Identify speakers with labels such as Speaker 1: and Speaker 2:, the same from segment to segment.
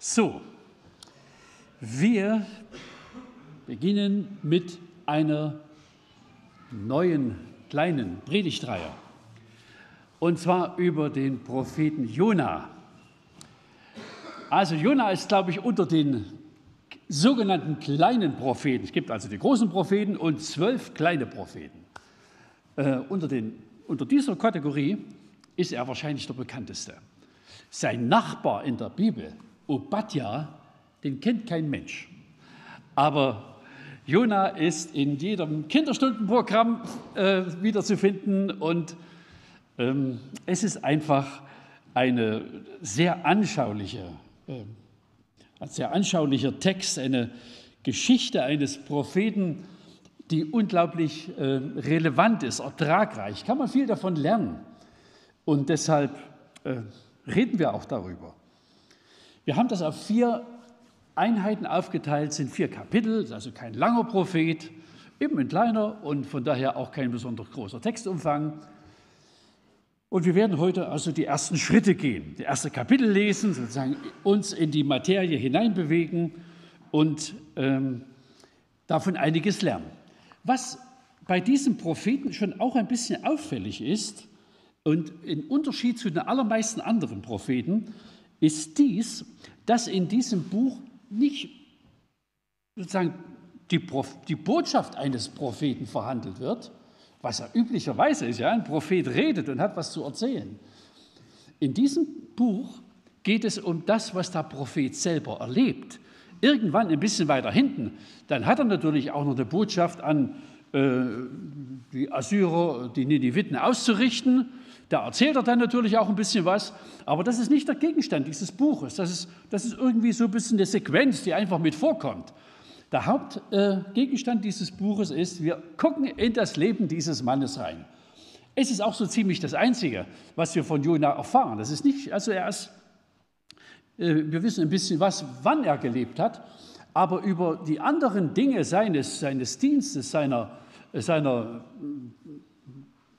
Speaker 1: So, wir beginnen mit einer neuen kleinen Predigtreihe. Und zwar über den Propheten Jona. Also Jona ist, glaube ich, unter den sogenannten kleinen Propheten. Es gibt also die großen Propheten und zwölf kleine Propheten. Äh, unter, den, unter dieser Kategorie ist er wahrscheinlich der bekannteste. Sein Nachbar in der Bibel Obadja, den kennt kein Mensch. Aber Jona ist in jedem Kinderstundenprogramm äh, wiederzufinden und ähm, es ist einfach eine sehr anschauliche, äh, ein sehr anschaulicher Text, eine Geschichte eines Propheten, die unglaublich äh, relevant ist, ertragreich. Kann man viel davon lernen. Und deshalb äh, reden wir auch darüber. Wir haben das auf vier Einheiten aufgeteilt, sind vier Kapitel, also kein langer Prophet, eben ein kleiner und von daher auch kein besonders großer Textumfang. Und wir werden heute also die ersten Schritte gehen, die erste Kapitel lesen, sozusagen uns in die Materie hineinbewegen und ähm, davon einiges lernen. Was bei diesem Propheten schon auch ein bisschen auffällig ist und in Unterschied zu den allermeisten anderen Propheten, ist dies, dass in diesem Buch nicht sozusagen die, die Botschaft eines Propheten verhandelt wird, was ja üblicherweise ist, ja, ein Prophet redet und hat was zu erzählen. In diesem Buch geht es um das, was der Prophet selber erlebt. Irgendwann ein bisschen weiter hinten, dann hat er natürlich auch noch eine Botschaft an äh, die Assyrer, die Nineviten auszurichten da erzählt er dann natürlich auch ein bisschen was, aber das ist nicht der Gegenstand dieses Buches. Das ist, das ist irgendwie so ein bisschen eine Sequenz, die einfach mit vorkommt. Der Hauptgegenstand äh, dieses Buches ist, wir gucken in das Leben dieses Mannes rein. Es ist auch so ziemlich das Einzige, was wir von Jona erfahren. Das ist nicht, also er ist, äh, wir wissen ein bisschen was, wann er gelebt hat, aber über die anderen Dinge seines, seines Dienstes, seiner, seiner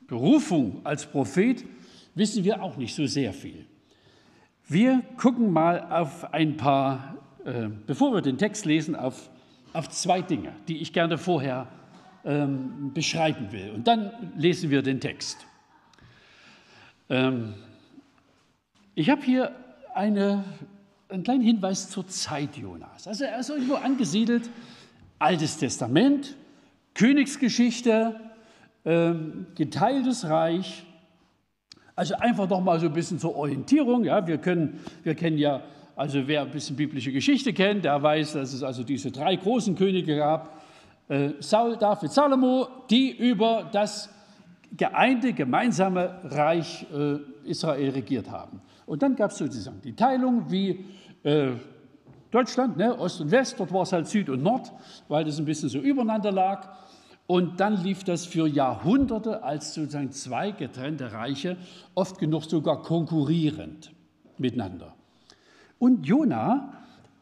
Speaker 1: Berufung als Prophet wissen wir auch nicht so sehr viel. Wir gucken mal auf ein paar, äh, bevor wir den Text lesen, auf, auf zwei Dinge, die ich gerne vorher ähm, beschreiben will. Und dann lesen wir den Text. Ähm, ich habe hier eine, einen kleinen Hinweis zur Zeit Jonas. Also er ist irgendwo angesiedelt, Altes Testament, Königsgeschichte, ähm, geteiltes Reich. Also einfach doch mal so ein bisschen zur Orientierung. Ja, wir, können, wir kennen ja, also wer ein bisschen biblische Geschichte kennt, der weiß, dass es also diese drei großen Könige gab. Äh, Saul, David, Salomo, die über das geeinte, gemeinsame Reich äh, Israel regiert haben. Und dann gab es sozusagen die Teilung wie äh, Deutschland, ne, Ost und West, dort war es halt Süd und Nord, weil das ein bisschen so übereinander lag. Und dann lief das für Jahrhunderte als sozusagen zwei getrennte Reiche, oft genug sogar konkurrierend miteinander. Und Jona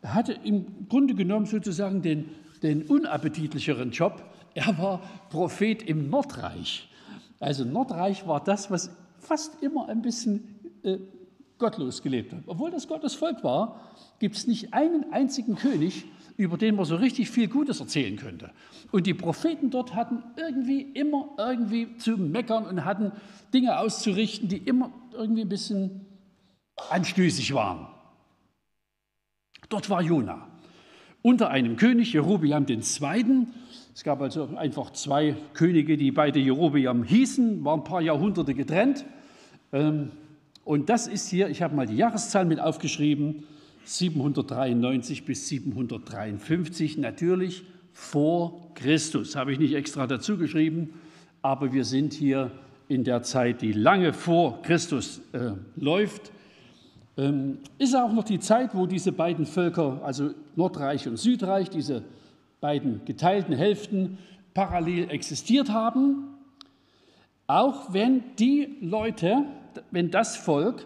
Speaker 1: hatte im Grunde genommen sozusagen den, den unappetitlicheren Job. Er war Prophet im Nordreich. Also Nordreich war das, was fast immer ein bisschen äh, gottlos gelebt hat. Obwohl das Gottes Volk war, gibt es nicht einen einzigen König, über den man so richtig viel Gutes erzählen könnte. Und die Propheten dort hatten irgendwie immer irgendwie zu meckern und hatten Dinge auszurichten, die immer irgendwie ein bisschen anstößig waren. Dort war Jona unter einem König, Jerobiam II. Es gab also einfach zwei Könige, die beide Jerobiam hießen, waren ein paar Jahrhunderte getrennt. Ähm, und das ist hier, ich habe mal die Jahreszahl mit aufgeschrieben, 793 bis 753, natürlich vor Christus. Habe ich nicht extra dazu geschrieben, aber wir sind hier in der Zeit, die lange vor Christus äh, läuft. Ähm, ist auch noch die Zeit, wo diese beiden Völker, also Nordreich und Südreich, diese beiden geteilten Hälften parallel existiert haben. Auch wenn die Leute, wenn das Volk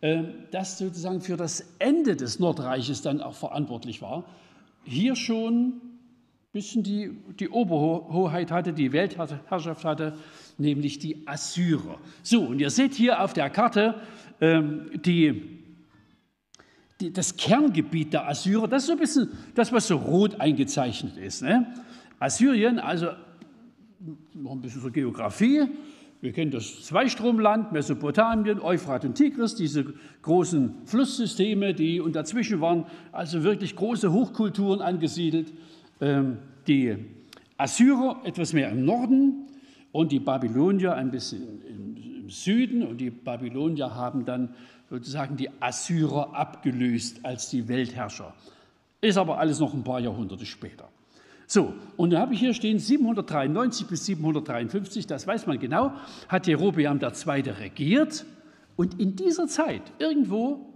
Speaker 1: das sozusagen für das Ende des Nordreiches dann auch verantwortlich war, hier schon ein bisschen die, die Oberhoheit hatte, die Weltherrschaft hatte, nämlich die Assyrer. So, und ihr seht hier auf der Karte ähm, die, die, das Kerngebiet der Assyrer, das ist so ein bisschen das, was so rot eingezeichnet ist. Ne? Assyrien, also noch ein bisschen so Geografie, wir kennen das Zweistromland, Mesopotamien, Euphrat und Tigris, diese großen Flusssysteme, die und dazwischen waren also wirklich große Hochkulturen angesiedelt. Ähm, die Assyrer etwas mehr im Norden und die Babylonier ein bisschen im Süden. Und die Babylonier haben dann sozusagen die Assyrer abgelöst als die Weltherrscher. Ist aber alles noch ein paar Jahrhunderte später. So, und da habe ich hier stehen 793 bis 753, das weiß man genau, hat Jerobeam II. regiert. Und in dieser Zeit, irgendwo,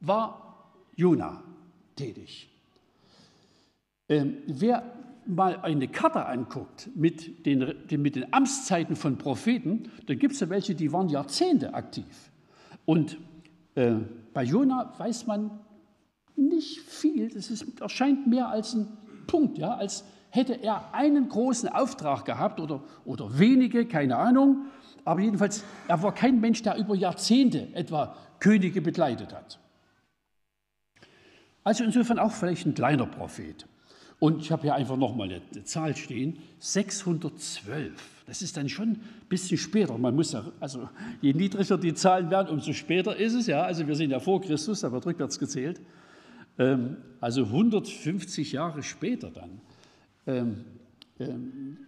Speaker 1: war Jona tätig. Ähm, wer mal eine Karte anguckt mit den, mit den Amtszeiten von Propheten, dann gibt es ja welche, die waren Jahrzehnte aktiv. Und äh, bei Jona weiß man nicht viel, das ist, erscheint mehr als ein Punkt, ja, als hätte er einen großen Auftrag gehabt oder, oder wenige, keine Ahnung. Aber jedenfalls, er war kein Mensch, der über Jahrzehnte etwa Könige begleitet hat. Also insofern auch vielleicht ein kleiner Prophet. Und ich habe hier einfach nochmal eine, Zahl stehen, 612. Das ist dann schon ein bisschen später. Man muss ja, also je niedriger die Zahlen werden, umso später ist es ja. Also wir sind ja vor Christus, da wird rückwärts gezählt. Ähm, also 150 Jahre später dann ähm, ähm,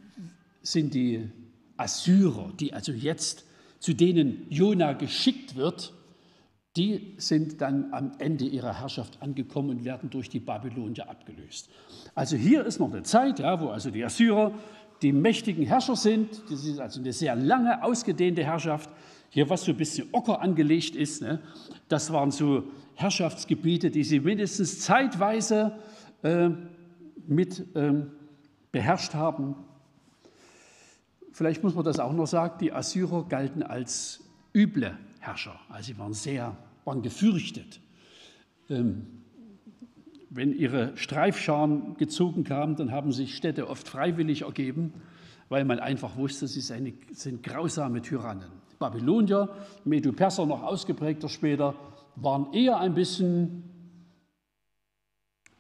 Speaker 1: sind die Assyrer, die also jetzt zu denen Jona geschickt wird, die sind dann am Ende ihrer Herrschaft angekommen und werden durch die Babylonier abgelöst. Also hier ist noch eine Zeit, ja, wo also die Assyrer die mächtigen Herrscher sind. Das ist also eine sehr lange, ausgedehnte Herrschaft. Hier, was so ein bisschen Ocker angelegt ist, ne, das waren so Herrschaftsgebiete, die sie mindestens zeitweise äh, mit ähm, beherrscht haben. Vielleicht muss man das auch noch sagen, die Assyrer galten als üble Herrscher. Also sie waren sehr, waren gefürchtet. Ähm, wenn ihre Streifscharen gezogen kamen, dann haben sich Städte oft freiwillig ergeben, weil man einfach wusste, sie sind grausame Tyrannen. Babylonier, Medo-Perser noch ausgeprägter später, waren eher ein bisschen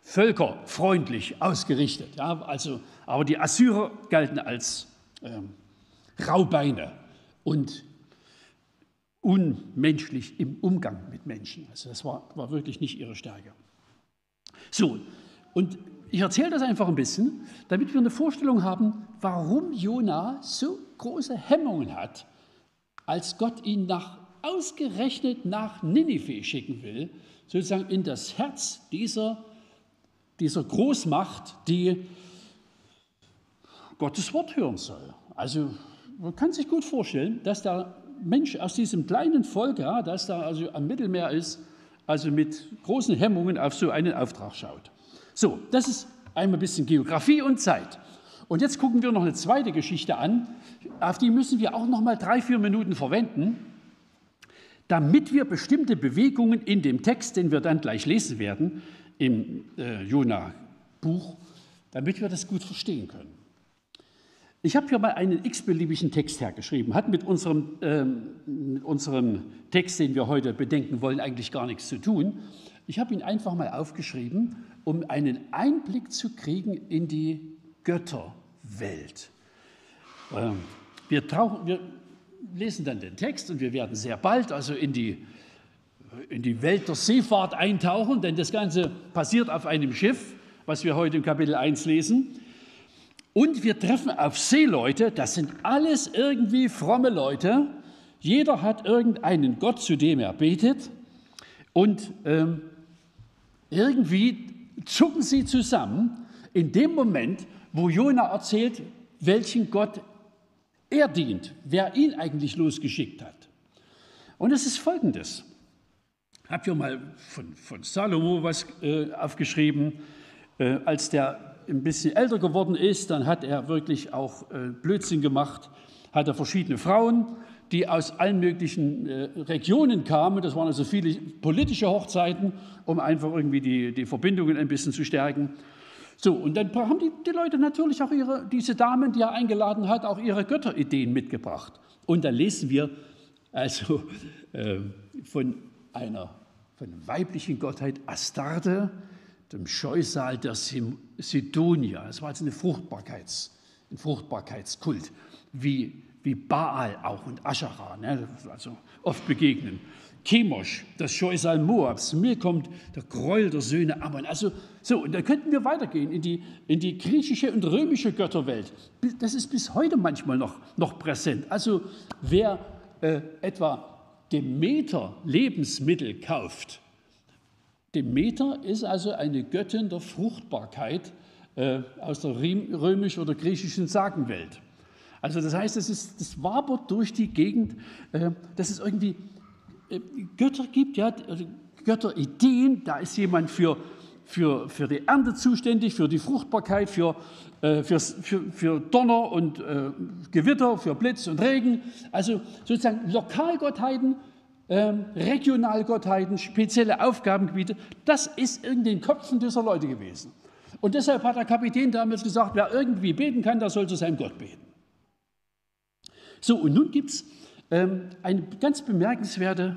Speaker 1: völkerfreundlich ausgerichtet. Ja, also, aber die Assyrer galten als ähm, Raubeine und unmenschlich im Umgang mit Menschen. Also das war, war wirklich nicht ihre Stärke. So, und ich erzähle das einfach ein bisschen, damit wir eine Vorstellung haben, warum Jona so große Hemmungen hat, als Gott ihn nach, ausgerechnet nach Ninive schicken will, sozusagen in das Herz dieser dieser Großmacht, die Gottes Wort hören soll. Also man kann sich gut vorstellen, dass der Mensch aus diesem kleinen Volk, ja, das da also am Mittelmeer ist, also mit großen Hemmungen auf so einen Auftrag schaut. So, das ist einmal ein bisschen Geografie und Zeit. Und jetzt gucken wir noch eine zweite Geschichte an, auf die müssen wir auch noch mal drei, vier Minuten verwenden, damit wir bestimmte Bewegungen in dem Text, den wir dann gleich lesen werden, im äh, Jona-Buch, damit wir das gut verstehen können. Ich habe hier mal einen x-beliebigen Text hergeschrieben, hat mit unserem, ähm, unserem Text, den wir heute bedenken wollen, eigentlich gar nichts zu tun. Ich habe ihn einfach mal aufgeschrieben, um einen Einblick zu kriegen in die Götterwelt. Ähm, wir, tauchen, wir lesen dann den Text und wir werden sehr bald also in die in die Welt der Seefahrt eintauchen, denn das Ganze passiert auf einem Schiff, was wir heute im Kapitel 1 lesen. Und wir treffen auf Seeleute, das sind alles irgendwie fromme Leute. Jeder hat irgendeinen Gott, zu dem er betet. Und ähm, irgendwie zucken sie zusammen in dem Moment, wo Jona erzählt, welchen Gott er dient, wer ihn eigentlich losgeschickt hat. Und es ist folgendes habe hier mal von, von Salomo was äh, aufgeschrieben. Äh, als der ein bisschen älter geworden ist, dann hat er wirklich auch äh, Blödsinn gemacht, hat er verschiedene Frauen, die aus allen möglichen äh, Regionen kamen. Das waren also viele politische Hochzeiten, um einfach irgendwie die, die Verbindungen ein bisschen zu stärken. So, und dann haben die, die Leute natürlich auch ihre, diese Damen, die er eingeladen hat, auch ihre Götterideen mitgebracht. Und dann lesen wir also äh, von einer, von weiblichen Gottheit Astarte, dem Scheusal der Sidonia. Es war also eine Fruchtbarkeits, ein Fruchtbarkeitskult, wie, wie Baal auch und Aschara, ne, also oft begegnen. Chemosh, das Scheusal Moabs. Mir kommt der Gräuel der Söhne Ammon. Also so, und da könnten wir weitergehen in die, in die griechische und römische Götterwelt. Das ist bis heute manchmal noch, noch präsent. Also wer äh, etwa Demeter Lebensmittel kauft, Demeter ist also eine Göttin der Fruchtbarkeit äh, aus der römisch- oder griechischen Sagenwelt. Also das heißt, das, ist, das wabert durch die Gegend, äh, das ist irgendwie äh, Götter gibt, ja, also Götterideen, da ist jemand für, für, für die Ernte zuständig, für die Fruchtbarkeit, für, äh, für, für, für Donner und äh, Gewitter, für Blitz und Regen. Also sozusagen Lokalgottheiten, ähm, Regionalgottheiten, spezielle Aufgabengebiete, das ist in den Köpfen dieser Leute gewesen. Und deshalb hat der Kapitän damals gesagt, wer irgendwie beten kann, der soll zu seinem Gott beten. So, und nun gibt es ähm, eine ganz bemerkenswerte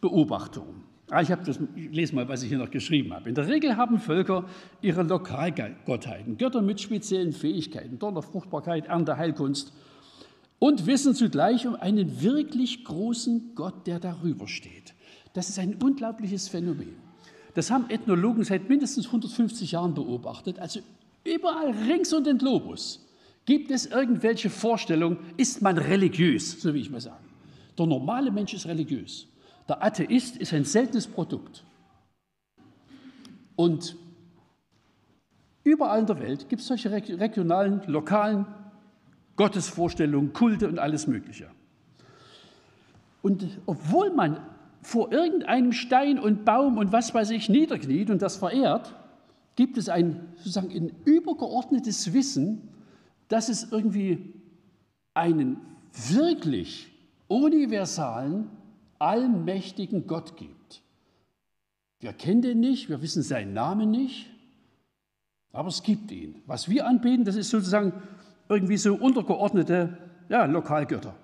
Speaker 1: Beobachtung. Ah, ich, das, ich lese mal, was ich hier noch geschrieben habe. In der Regel haben Völker ihre Lokalgottheiten, Götter mit speziellen Fähigkeiten, Donner, Fruchtbarkeit, Ernte, Heilkunst und wissen zugleich um einen wirklich großen Gott, der darüber steht. Das ist ein unglaubliches Phänomen. Das haben Ethnologen seit mindestens 150 Jahren beobachtet. Also überall rings um den Globus gibt es irgendwelche Vorstellungen, ist man religiös, so wie ich mal sage. Der normale Mensch ist religiös. Der Atheist ist ein seltenes Produkt. Und überall in der Welt gibt es solche regionalen, lokalen Gottesvorstellungen, Kulte und alles Mögliche. Und obwohl man vor irgendeinem Stein und Baum und was weiß ich niederkniet und das verehrt, gibt es ein, sozusagen ein übergeordnetes Wissen, dass es irgendwie einen wirklich universalen, allmächtigen Gott gibt. Wir kennen den nicht, wir wissen seinen Namen nicht, aber es gibt ihn. Was wir anbeten, das ist sozusagen irgendwie so untergeordnete ja, Lokalgötter.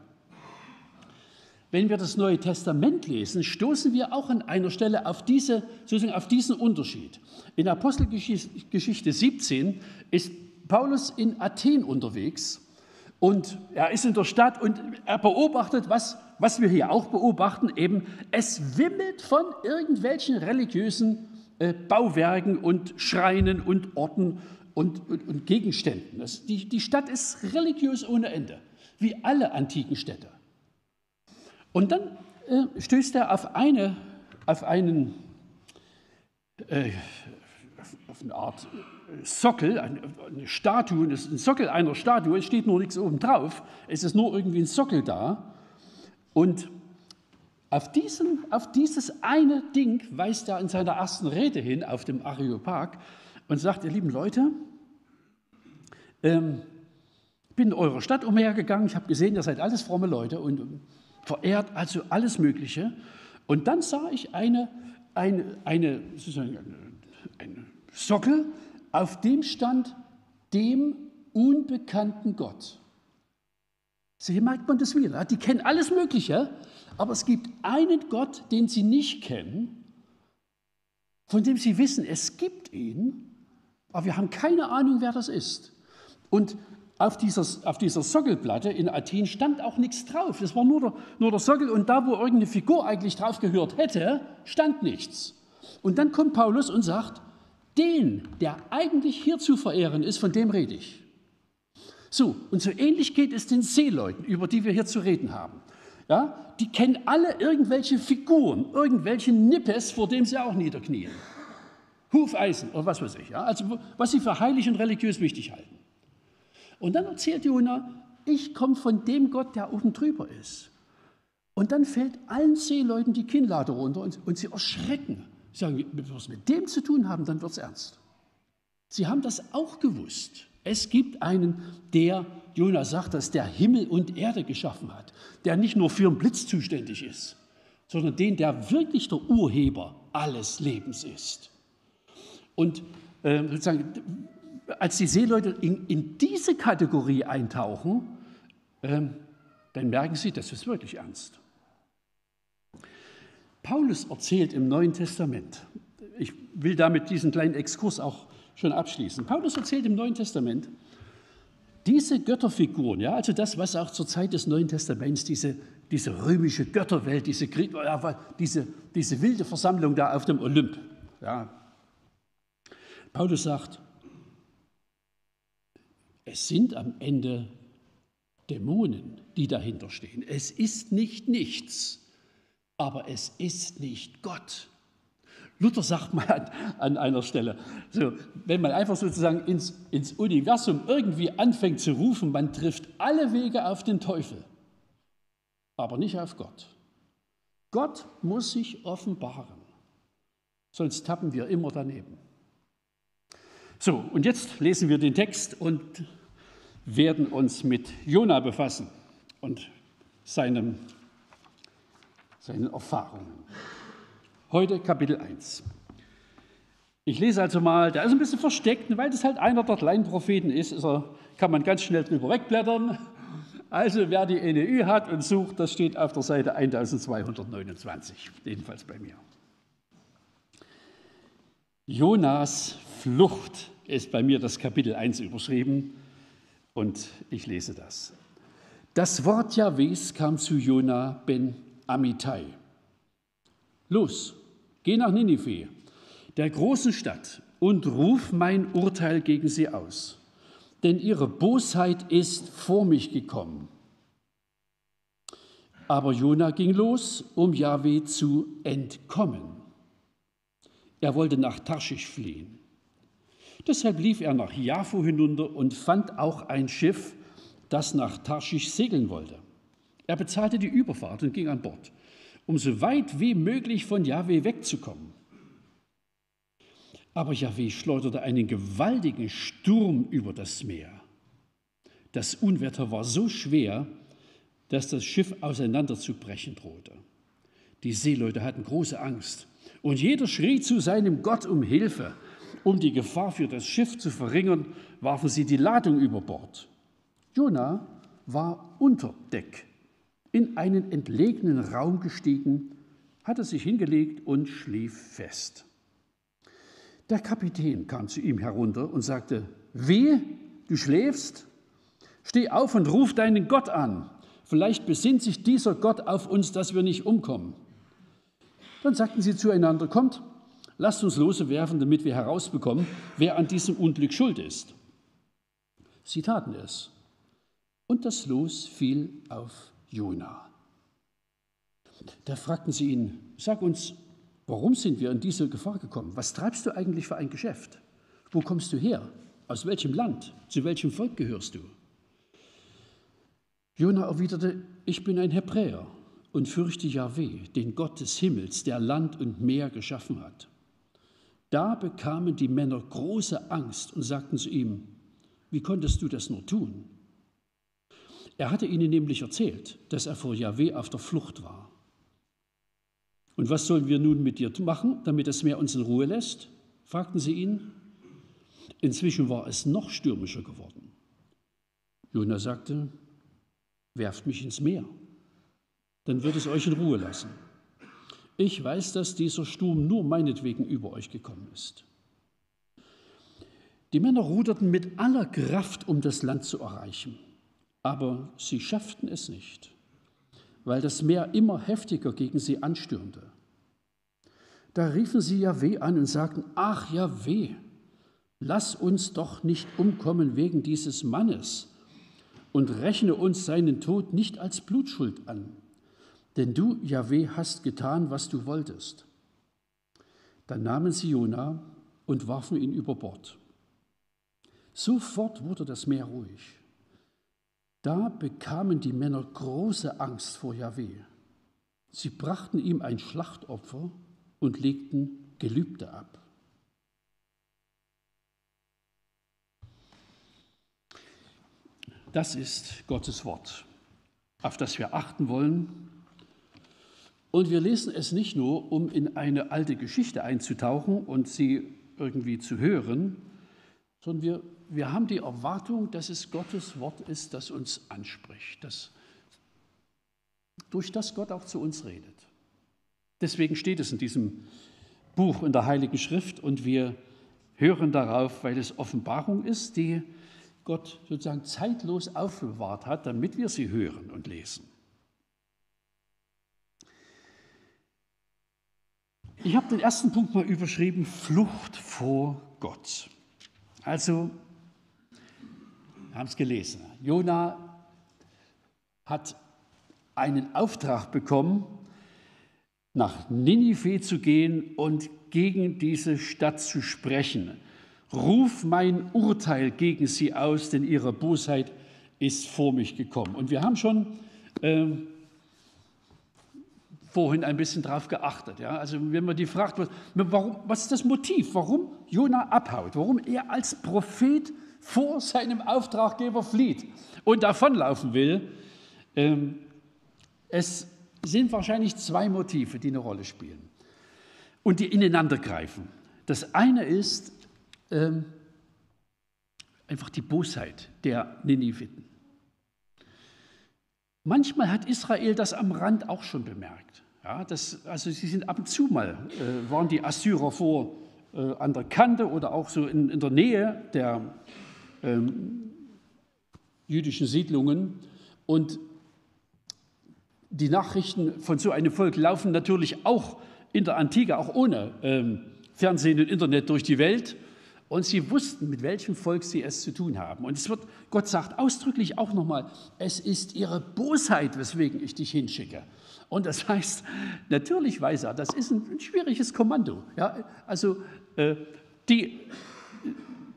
Speaker 1: Wenn wir das Neue Testament lesen, stoßen wir auch an einer Stelle auf, diese, sozusagen auf diesen Unterschied. In Apostelgeschichte 17 ist Paulus in Athen unterwegs und er ist in der Stadt und er beobachtet, was, was wir hier auch beobachten, eben es wimmelt von irgendwelchen religiösen äh, Bauwerken und Schreinen und Orten und, und, und Gegenständen. Das, die, die Stadt ist religiös ohne Ende, wie alle antiken Städte. Und dann äh, stößt er auf, eine, auf einen, äh, auf eine Art Sockel, eine, Statue, ein Sockel einer Statue, es steht nur nichts oben drauf, es ist nur irgendwie ein Sockel da. Und auf, diesen, auf dieses eine Ding weist er in seiner ersten Rede hin auf dem Areopag und sagt, ihr lieben Leute, ähm, bin in eurer Stadt umhergegangen, ich habe gesehen, ihr seid alles fromme Leute und verehrt also alles Mögliche. Und dann sah ich eine, eine, eine, eine Sockel, auf dem stand dem unbekannten Gott. So, hier merkt man das wieder. Die kennen alles Mögliche, aber es gibt einen Gott, den sie nicht kennen, von dem sie wissen, es gibt ihn, aber wir haben keine Ahnung, wer das ist. Und auf dieser, auf dieser Sockelplatte in Athen stand auch nichts drauf. Das war nur der, nur der Sockel und da, wo irgendeine Figur eigentlich drauf gehört hätte, stand nichts. Und dann kommt Paulus und sagt, den, der eigentlich hier zu verehren ist, von dem rede ich. So, und so ähnlich geht es den Seeleuten, über die wir hier zu reden haben. Ja, die kennen alle irgendwelche Figuren, irgendwelche Nippes, vor dem sie auch niederknien. Hufeisen oder was weiß ich. Ja, also was sie für heilig und religiös wichtig halten. Und dann erzählt Jona, ich komme von dem Gott, der oben drüber ist. Und dann fällt allen Seeleuten die Kinnlade runter und, und sie erschrecken. Sie sagen, wenn wir es mit dem zu tun haben, dann wird es ernst. Sie haben das auch gewusst. Es gibt einen, der, Jonas sagt das, der Himmel und Erde geschaffen hat, der nicht nur für den Blitz zuständig ist, sondern den, der wirklich der Urheber alles Lebens ist. Und äh, sozusagen, als die Seeleute in, in diese Kategorie eintauchen, äh, dann merken sie, das ist wirklich ernst. Paulus erzählt im Neuen Testament, ich will damit diesen kleinen Exkurs auch schon abschließen. Paulus erzählt im Neuen Testament, diese Götterfiguren, ja, also das, was auch zur Zeit des Neuen Testaments, diese, diese römische Götterwelt, diese, diese, diese wilde Versammlung da auf dem Olymp, ja. Paulus sagt, es sind am Ende Dämonen, die dahinter stehen. Es ist nicht nichts, aber es ist nicht Gott. Luther sagt mal an, einer Stelle, so, wenn man einfach sozusagen ins, ins Universum irgendwie anfängt zu rufen, man trifft alle Wege auf den Teufel, aber nicht auf Gott. Gott muss sich offenbaren, sonst tappen wir immer daneben. So, und jetzt lesen wir den Text und werden uns mit Jona befassen und seinem, seinen Erfahrungen. Heute Kapitel 1. Ich lese also mal, der ist ein bisschen versteckt, weil das halt einer der kleinen Propheten ist, ist er, kann man ganz schnell drüber wegblättern. Also wer die NEU hat und sucht, das steht auf der Seite 1229, jedenfalls bei mir. Jonas Flucht ist bei mir das Kapitel 1 überschrieben. Und ich lese das. Das Wort Jahwes kam zu Jona ben Amittai. Los, geh nach Ninive, der großen Stadt, und ruf mein Urteil gegen sie aus. Denn ihre Bosheit ist vor mich gekommen. Aber Jona ging los, um Jahwe zu entkommen. Er wollte nach Tarschisch fliehen. Deshalb lief er nach Jaffo hinunter und fand auch ein Schiff, das nach Tarschisch segeln wollte. Er bezahlte die Überfahrt und ging an Bord, um so weit wie möglich von Jahwe wegzukommen. Aber Jahwe schleuderte einen gewaltigen Sturm über das Meer. Das Unwetter war so schwer, dass das Schiff auseinanderzubrechen drohte. Die Seeleute hatten große Angst und jeder schrie zu seinem Gott um Hilfe. Um die Gefahr für das Schiff zu verringern, warfen sie die Ladung über Bord. Jona war unter Deck in einen entlegenen Raum gestiegen, hatte sich hingelegt und schlief fest. Der Kapitän kam zu ihm herunter und sagte, wie, du schläfst? Steh auf und ruf deinen Gott an. Vielleicht besinnt sich dieser Gott auf uns, dass wir nicht umkommen. Dann sagten sie zueinander, kommt, Lasst uns Lose werfen, damit wir herausbekommen, wer an diesem Unglück schuld ist. Sie taten es. Und das Los fiel auf Jona. Da fragten sie ihn, sag uns, warum sind wir in diese Gefahr gekommen? Was treibst du eigentlich für ein Geschäft? Wo kommst du her? Aus welchem Land? Zu welchem Volk gehörst du? Jona erwiderte, ich bin ein Hebräer und fürchte Yahweh, den Gott des Himmels, der Land und Meer geschaffen hat. Da bekamen die Männer große Angst und sagten zu ihm, wie konntest du das nur tun? Er hatte ihnen nämlich erzählt, dass er vor Yahweh auf der Flucht war. Und was sollen wir nun mit dir machen, damit das Meer uns in Ruhe lässt? fragten sie ihn. Inzwischen war es noch stürmischer geworden. Jona sagte, werft mich ins Meer, dann wird es euch in Ruhe lassen. Ich weiß, dass dieser Sturm nur meinetwegen über euch gekommen ist. Die Männer ruderten mit aller Kraft, um das Land zu erreichen, aber sie schafften es nicht, weil das Meer immer heftiger gegen sie anstürmte. Da riefen sie Jahweh an und sagten, ach Jahweh, lass uns doch nicht umkommen wegen dieses Mannes und rechne uns seinen Tod nicht als Blutschuld an. Denn du, Jahweh, hast getan, was du wolltest. Dann nahmen sie Jona und warfen ihn über Bord. Sofort wurde das Meer ruhig. Da bekamen die Männer große Angst vor Jahweh. Sie brachten ihm ein Schlachtopfer und legten Gelübde ab. Das ist Gottes Wort, auf das wir achten wollen und wir lesen es nicht nur, um in eine alte Geschichte einzutauchen und sie irgendwie zu hören, sondern wir, wir haben die Erwartung, dass es Gottes Wort ist, das uns anspricht, das, durch das Gott auch zu uns redet. Deswegen steht es in diesem Buch in der Heiligen Schrift und wir hören darauf, weil es Offenbarung ist, die Gott sozusagen zeitlos aufbewahrt hat, damit wir sie hören und lesen. Ich habe den ersten Punkt mal überschrieben, Flucht vor Gott. Also, wir haben es gelesen, Jona hat einen Auftrag bekommen, nach Ninive zu gehen und gegen diese Stadt zu sprechen. Ruf mein Urteil gegen sie aus, denn ihre Bosheit ist vor mich gekommen. Und wir haben schon äh, vorhin ein bisschen darauf geachtet. Ja? Also wenn man die fragt, was, warum, was ist das Motiv, warum Jona abhaut, warum er als Prophet vor seinem Auftraggeber flieht und davonlaufen will, ähm, es sind wahrscheinlich zwei Motive, die eine Rolle spielen und die ineinander greifen. Das eine ist ähm, einfach die Bosheit der Niniviten. Manchmal hat Israel das am Rand auch schon bemerkt. Ja, das, also sie sind ab und zu mal, äh, waren die Assyrer vor äh, an der Kante oder auch so in, in der Nähe der ähm, jüdischen Siedlungen und die Nachrichten von so einem Volk laufen natürlich auch in der Antike, auch ohne ähm, Fernsehen und Internet durch die Welt. Und sie wussten, mit welchem Volk sie es zu tun haben. Und es wird, Gott sagt ausdrücklich auch nochmal, es ist ihre Bosheit, weswegen ich dich hinschicke. Und das heißt, natürlich weiß er, das ist ein, schwieriges Kommando. Ja, also äh, die,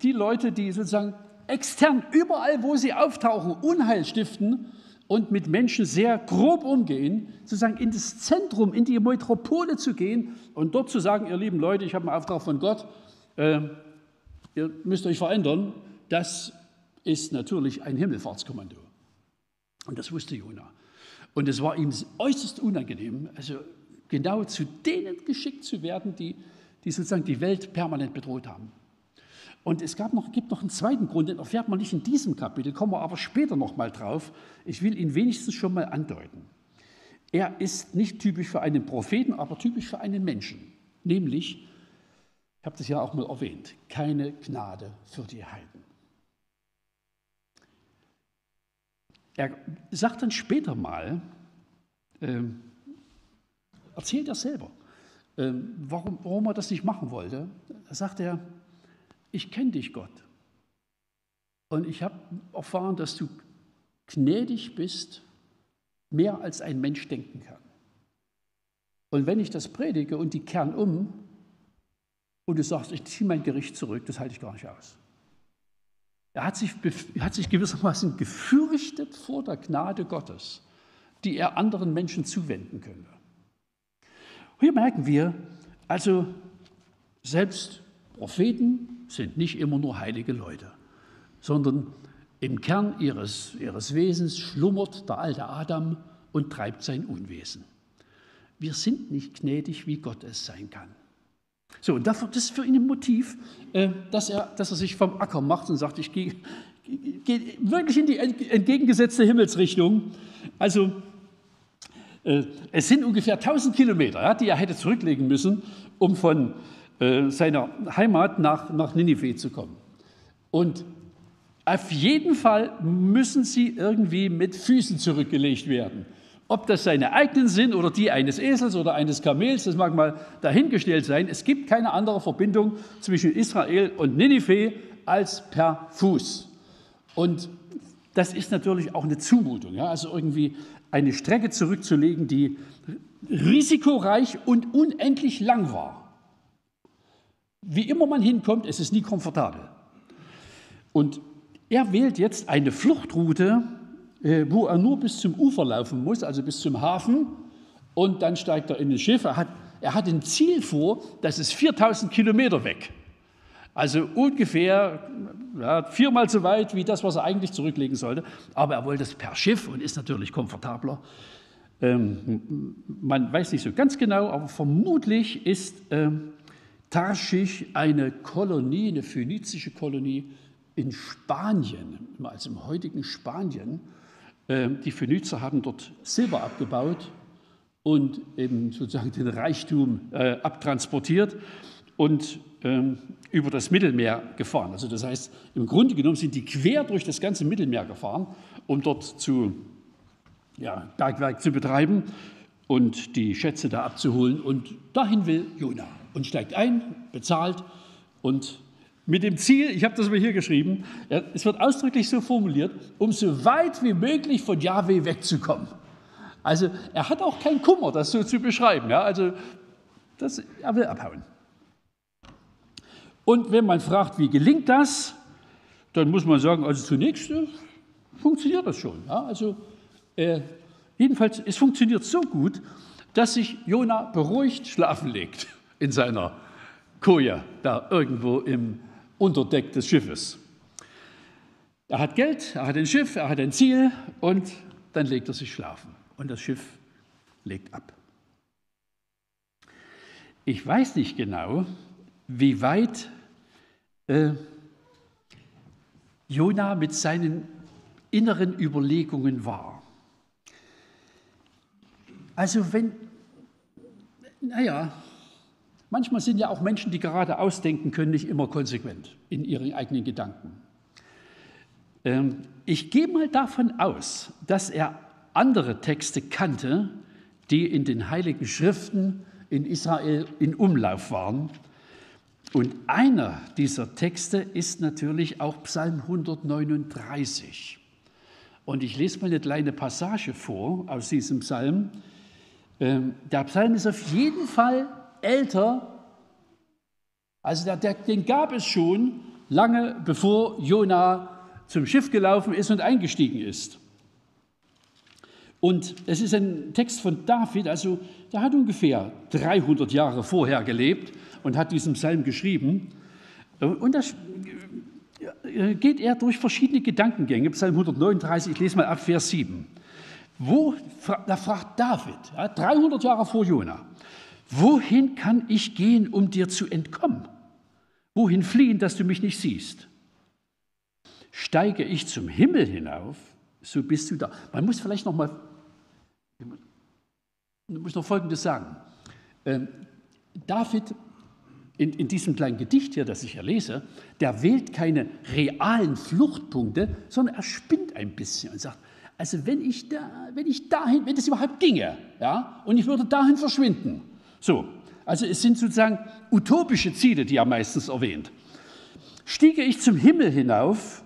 Speaker 1: die Leute, die sozusagen extern überall, wo sie auftauchen, Unheil stiften, und mit Menschen sehr grob umgehen, sozusagen in das Zentrum, in die Metropole zu gehen und dort zu sagen, ihr lieben Leute, ich habe einen Auftrag von Gott, äh, ihr müsst euch verändern, das ist natürlich ein Himmelfahrtskommando. Und das wusste Jona. Und es war ihm äußerst unangenehm, also genau zu denen geschickt zu werden, die, die sozusagen die Welt permanent bedroht haben. Und es gab noch, gibt noch einen zweiten Grund, den erfährt man nicht in diesem Kapitel, kommen wir aber später noch mal drauf. Ich will ihn wenigstens schon mal andeuten. Er ist nicht typisch für einen Propheten, aber typisch für einen Menschen. Nämlich, ich habe das ja auch mal erwähnt, keine Gnade für die Heiden. Er sagt dann später mal, äh, erzählt er selber, äh, warum, warum er das nicht machen wollte. Da sagt er, ich kenne dich, Gott. Und ich habe erfahren, dass du gnädig bist, mehr als ein Mensch denken kann. Und wenn ich das predige und die kehren um und du sagst, ich ziehe mein Gericht zurück, das halte ich gar nicht aus. Er hat sich, hat sich gewissermaßen gefürchtet vor der Gnade Gottes, die er anderen Menschen zuwenden könnte. hier merken wir, also selbst Propheten, sind nicht immer nur heilige Leute, sondern im Kern ihres, ihres Wesens schlummert der alte Adam und treibt sein Unwesen. Wir sind nicht gnädig, wie Gott es sein kann. So, und das ist für ihn ein Motiv, äh, dass er, dass er sich vom Acker macht und sagt, ich gehe, gehe wirklich in die entgegengesetzte Himmelsrichtung. Also äh, es sind ungefähr 1000 Kilometer, die er hätte zurücklegen müssen, um von äh, seiner Heimat nach, nach Ninive zu kommen. Und auf jeden Fall müssen sie irgendwie mit Füßen zurückgelegt werden. Ob das seine eigenen sind oder die eines Esels oder eines Kamels, das mag mal dahingestellt sein. Es gibt keine andere Verbindung zwischen Israel und Ninive als per Fuß. Und das ist natürlich auch eine Zumutung. Ja? Also irgendwie eine Strecke zurückzulegen, die risikoreich und unendlich lang war. Wie immer man hinkommt, es ist nie komfortabel. Und er wählt jetzt eine Fluchtroute, äh, wo er nur bis zum Ufer laufen muss, also bis zum Hafen, und dann steigt er in ein Schiff. Er hat, er hat ein Ziel vor, das ist 4000 Kilometer weg. Also ungefähr ja, viermal so weit wie das, was er eigentlich zurücklegen sollte. Aber er wollte es per Schiff und ist natürlich komfortabler. Ähm, man weiß nicht so ganz genau, aber vermutlich ist ähm, Tarschisch eine Kolonie, eine phönizische Kolonie in Spanien, also im heutigen Spanien. Ähm, die Phönizer haben dort Silber abgebaut und eben sozusagen den Reichtum äh, abtransportiert und ähm, über das Mittelmeer gefahren. Also das heißt, im Grunde genommen sind die quer durch das ganze Mittelmeer gefahren, um dort zu ja, Bergwerk zu betreiben und die Schätze da abzuholen. Und dahin will Jona und steigt ein, bezahlt und mit dem Ziel, ich habe das mal hier geschrieben, es wird ausdrücklich so formuliert, um so weit wie möglich von Yahweh wegzukommen. Also er hat auch keinen Kummer, das so zu beschreiben. Ja? Also das, er will abhauen. Und wenn man fragt, wie gelingt das, dann muss man sagen, also zunächst äh, funktioniert das schon. Ja? Also äh, jedenfalls, es funktioniert so gut, dass sich Jona beruhigt schlafen legt in seiner Koje, da irgendwo im Unterdeck des Schiffes. Er hat Geld, er hat ein Schiff, er hat ein Ziel und dann legt er sich schlafen und das Schiff legt ab. Ich weiß nicht genau, wie weit äh, Jona mit seinen inneren Überlegungen war. Also wenn, naja, manchmal sind ja auch Menschen, die gerade ausdenken können, nicht immer konsequent in ihren eigenen Gedanken. Ähm, ich gehe mal davon aus, dass er andere Texte kannte, die in den heiligen Schriften in Israel in Umlauf waren. Und einer dieser Texte ist natürlich auch Psalm 139. Und ich lese mal eine kleine Passage vor aus diesem Psalm. Ähm, der Psalm ist auf jeden Fall älter, also der, der, den gab es schon lange bevor Jona zum Schiff gelaufen ist und eingestiegen ist. Und es ist ein Text von David, also der hat ungefähr 300 Jahre vorher gelebt und hat diesen Psalm geschrieben. Und da geht er durch verschiedene Gedankengänge. Psalm 139, ich lese mal ab Vers 7. Wo, da fragt David, 300 Jahre vor Jona, wohin kann ich gehen, um dir zu entkommen? Wohin fliehen, dass du mich nicht siehst? Steige ich zum Himmel hinauf, so bist du da. Man muss vielleicht noch mal, man muss noch Folgendes sagen. Ähm, David in, in, diesem kleinen Gedicht hier, das ich hier lese, der wählt keine realen Fluchtpunkte, sondern er spinnt ein bisschen und sagt, also wenn ich, da, wenn ich dahin, wenn es überhaupt ginge, ja, und ich würde dahin verschwinden. So, also es sind sozusagen utopische Ziele, die er meistens erwähnt. Stiege ich zum Himmel hinauf,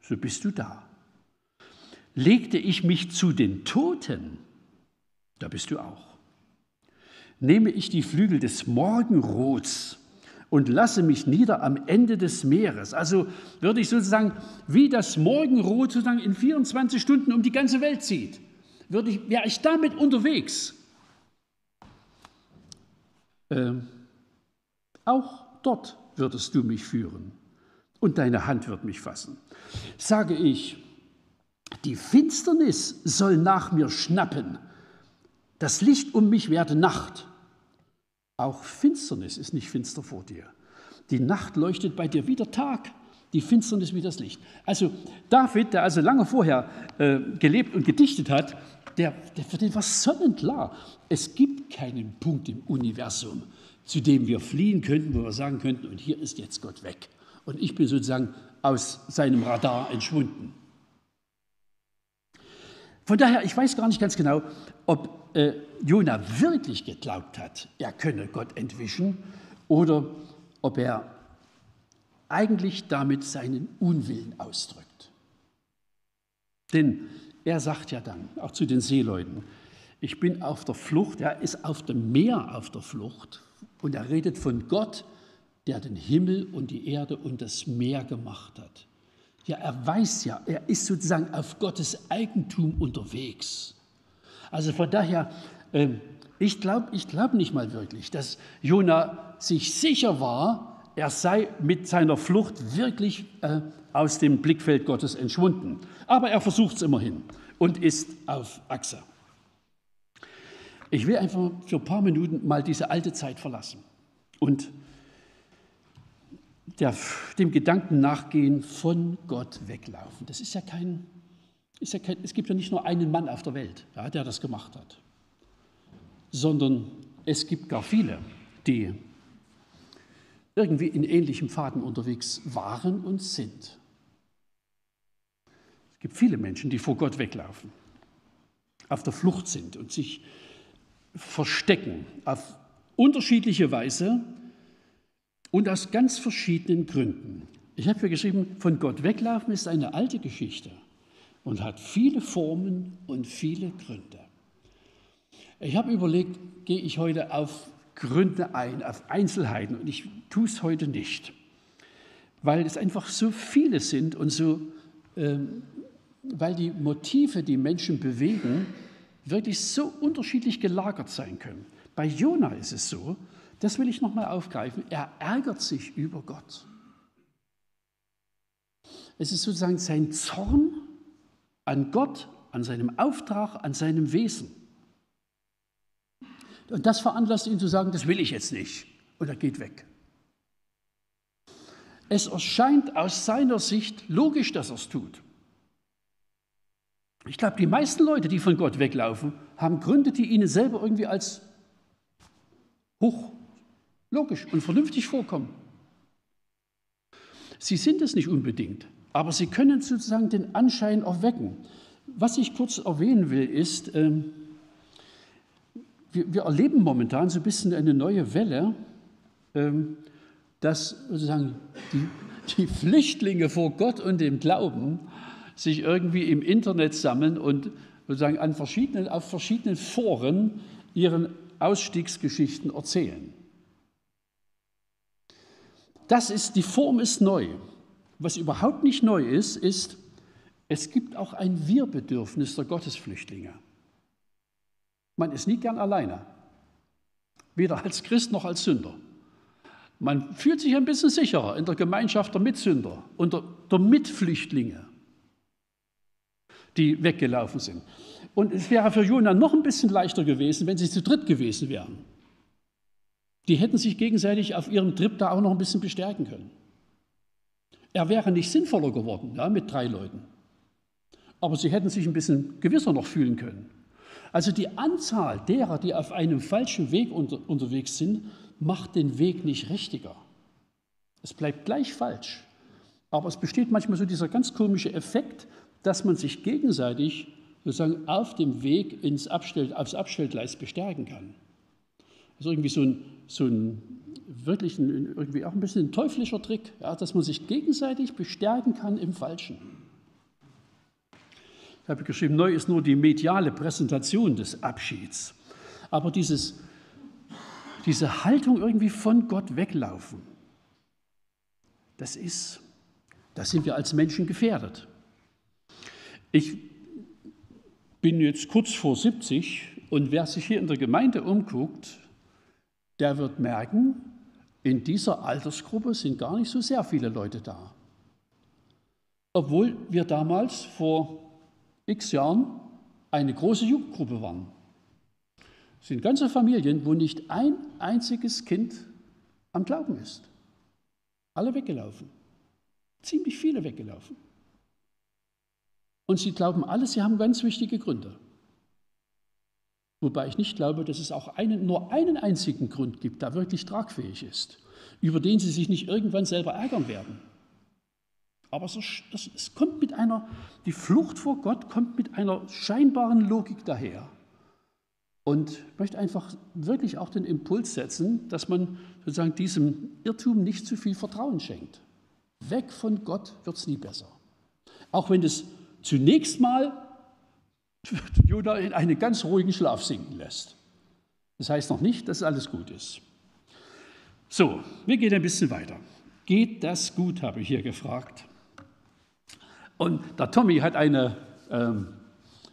Speaker 1: so bist du da legte ich mich zu den Toten, da bist du auch. Nehme ich die Flügel des Morgenrots und lasse mich nieder am Ende des Meeres. Also würde ich sozusagen, wie das Morgenrot sozusagen in 24 Stunden um die ganze Welt zieht, würde ich, wäre ich damit unterwegs. Ähm, auch dort würdest du mich führen und deine Hand wird mich fassen. Sage ich, die Finsternis soll nach mir schnappen. Das Licht um mich werde Nacht. Auch Finsternis ist nicht finster vor dir. Die Nacht leuchtet bei dir wie der Tag, die Finsternis wie das Licht. Also David, der also lange vorher äh, gelebt und gedichtet hat, der, der, für den war sonnenklar. Es gibt keinen Punkt im Universum, zu dem wir fliehen könnten, wo wir sagen könnten, und hier ist jetzt Gott weg. Und ich bin sozusagen aus seinem Radar entschwunden. Von daher, ich weiß gar nicht ganz genau, ob äh, Jona wirklich geglaubt hat, er könne Gott entwischen oder ob er eigentlich damit seinen Unwillen ausdrückt. Denn er sagt ja dann, auch zu den Seeleuten, ich bin auf der Flucht, er ist auf dem Meer auf der Flucht und er redet von Gott, der den Himmel und die Erde und das Meer gemacht hat. Ja, er weiß ja, er ist sozusagen auf Gottes Eigentum unterwegs. Also von daher, ähm, ich glaube ich glaub nicht mal wirklich, dass Jona sich sicher war, er sei mit seiner Flucht wirklich äh, aus dem Blickfeld Gottes entschwunden. Aber er versucht es immerhin und ist auf Achse. Ich will einfach für ein paar Minuten mal diese alte Zeit verlassen und der, dem Gedanken nachgehen, von Gott weglaufen. Das ist ja kein, ist ja kein, es gibt ja nicht nur einen Mann auf der Welt, ja, der das gemacht hat. sondern es gibt gar viele, die irgendwie in ähnlichem Faden unterwegs waren und sind. Es gibt viele Menschen, die vor Gott weglaufen, auf der Flucht sind und sich verstecken auf unterschiedliche Weise und aus ganz verschiedenen Gründen. Ich habe hier geschrieben, von Gott weglaufen ist eine alte Geschichte und hat viele Formen und viele Gründe. Ich habe überlegt, gehe ich heute auf Gründe ein, auf Einzelheiten und ich tue es heute nicht, weil es einfach so viele sind und so, äh, weil die Motive, die Menschen bewegen, wirklich so unterschiedlich gelagert sein können. Bei Jona ist es so, das will ich nochmal aufgreifen, er ärgert sich über Gott. Es ist sozusagen sein Zorn an Gott, an seinem Auftrag, an seinem Wesen. Und das veranlasst ihn zu sagen, das will ich jetzt nicht. Und er geht weg. Es erscheint aus seiner Sicht logisch, dass er es tut. Ich glaube, die meisten Leute, die von Gott weglaufen, haben Gründe, die ihnen selber irgendwie als hoch logisch und vernünftig vorkommen. Sie sind es nicht unbedingt, aber sie können sozusagen den Anschein erwecken. Was ich kurz erwähnen will, ist, ähm, wir, wir erleben momentan so ein bisschen eine neue Welle, ähm, dass sozusagen die, die Flüchtlinge vor Gott und dem Glauben sich irgendwie im Internet sammeln und sozusagen an verschiedenen, auf verschiedenen Foren ihren Ausstiegsgeschichten erzählen. Das ist, die Form ist neu. Was überhaupt nicht neu ist, ist, es gibt auch ein Wir-Bedürfnis der Gottesflüchtlinge. Man ist nie gern alleine, weder als Christ noch als Sünder. Man fühlt sich ein bisschen sicherer in der Gemeinschaft der Mitsünder und der, der Mitflüchtlinge die weggelaufen sind. Und es wäre für Jona noch ein bisschen leichter gewesen, wenn sie zu dritt gewesen wären. Die hätten sich gegenseitig auf ihrem Trip da auch noch ein bisschen bestärken können. Er wäre nicht sinnvoller geworden ja, mit drei Leuten. Aber sie hätten sich ein bisschen gewisser noch fühlen können. Also die Anzahl derer, die auf einem falschen Weg unter, unterwegs sind, macht den Weg nicht richtiger. Es bleibt gleich falsch. Aber es besteht manchmal so dieser ganz komische Effekt, dass man sich gegenseitig sozusagen auf dem Weg ins Abstell, aufs Abstellgleis bestärken kann. Das ist irgendwie so ein, so ein wirklich ein, irgendwie auch ein bisschen ein teuflischer Trick, ja, dass man sich gegenseitig bestärken kann im Falschen. Ich habe geschrieben, neu ist nur die mediale Präsentation des Abschieds. Aber dieses, diese Haltung irgendwie von Gott weglaufen, das ist, da sind wir als Menschen gefährdet. Ich bin jetzt kurz vor 70 und wer sich hier in der Gemeinde umguckt, der wird merken, in dieser Altersgruppe sind gar nicht so sehr viele Leute da. Obwohl wir damals vor x Jahren eine große Jugendgruppe waren. Es sind ganze Familien, wo nicht ein einziges Kind am Glauben ist. Alle weggelaufen. Ziemlich viele weggelaufen. Und sie glauben alle, sie haben ganz wichtige Gründe. Wobei ich nicht glaube, dass es auch einen, nur einen einzigen Grund gibt, der wirklich tragfähig ist, über den sie sich nicht irgendwann selber ärgern werden. Aber es, das, es kommt mit einer, die Flucht vor Gott kommt mit einer scheinbaren Logik daher. Und ich möchte einfach wirklich auch den Impuls setzen, dass man sozusagen diesem Irrtum nicht zu viel Vertrauen schenkt. Weg von Gott wird es nie besser. Auch wenn es zunächst mal Judah in einen ganz ruhigen Schlaf sinken lässt. Das heißt noch nicht, dass alles gut ist. So, wir gehen ein bisschen weiter. Geht das gut, habe ich hier gefragt. Und der Tommy hat eine, ähm,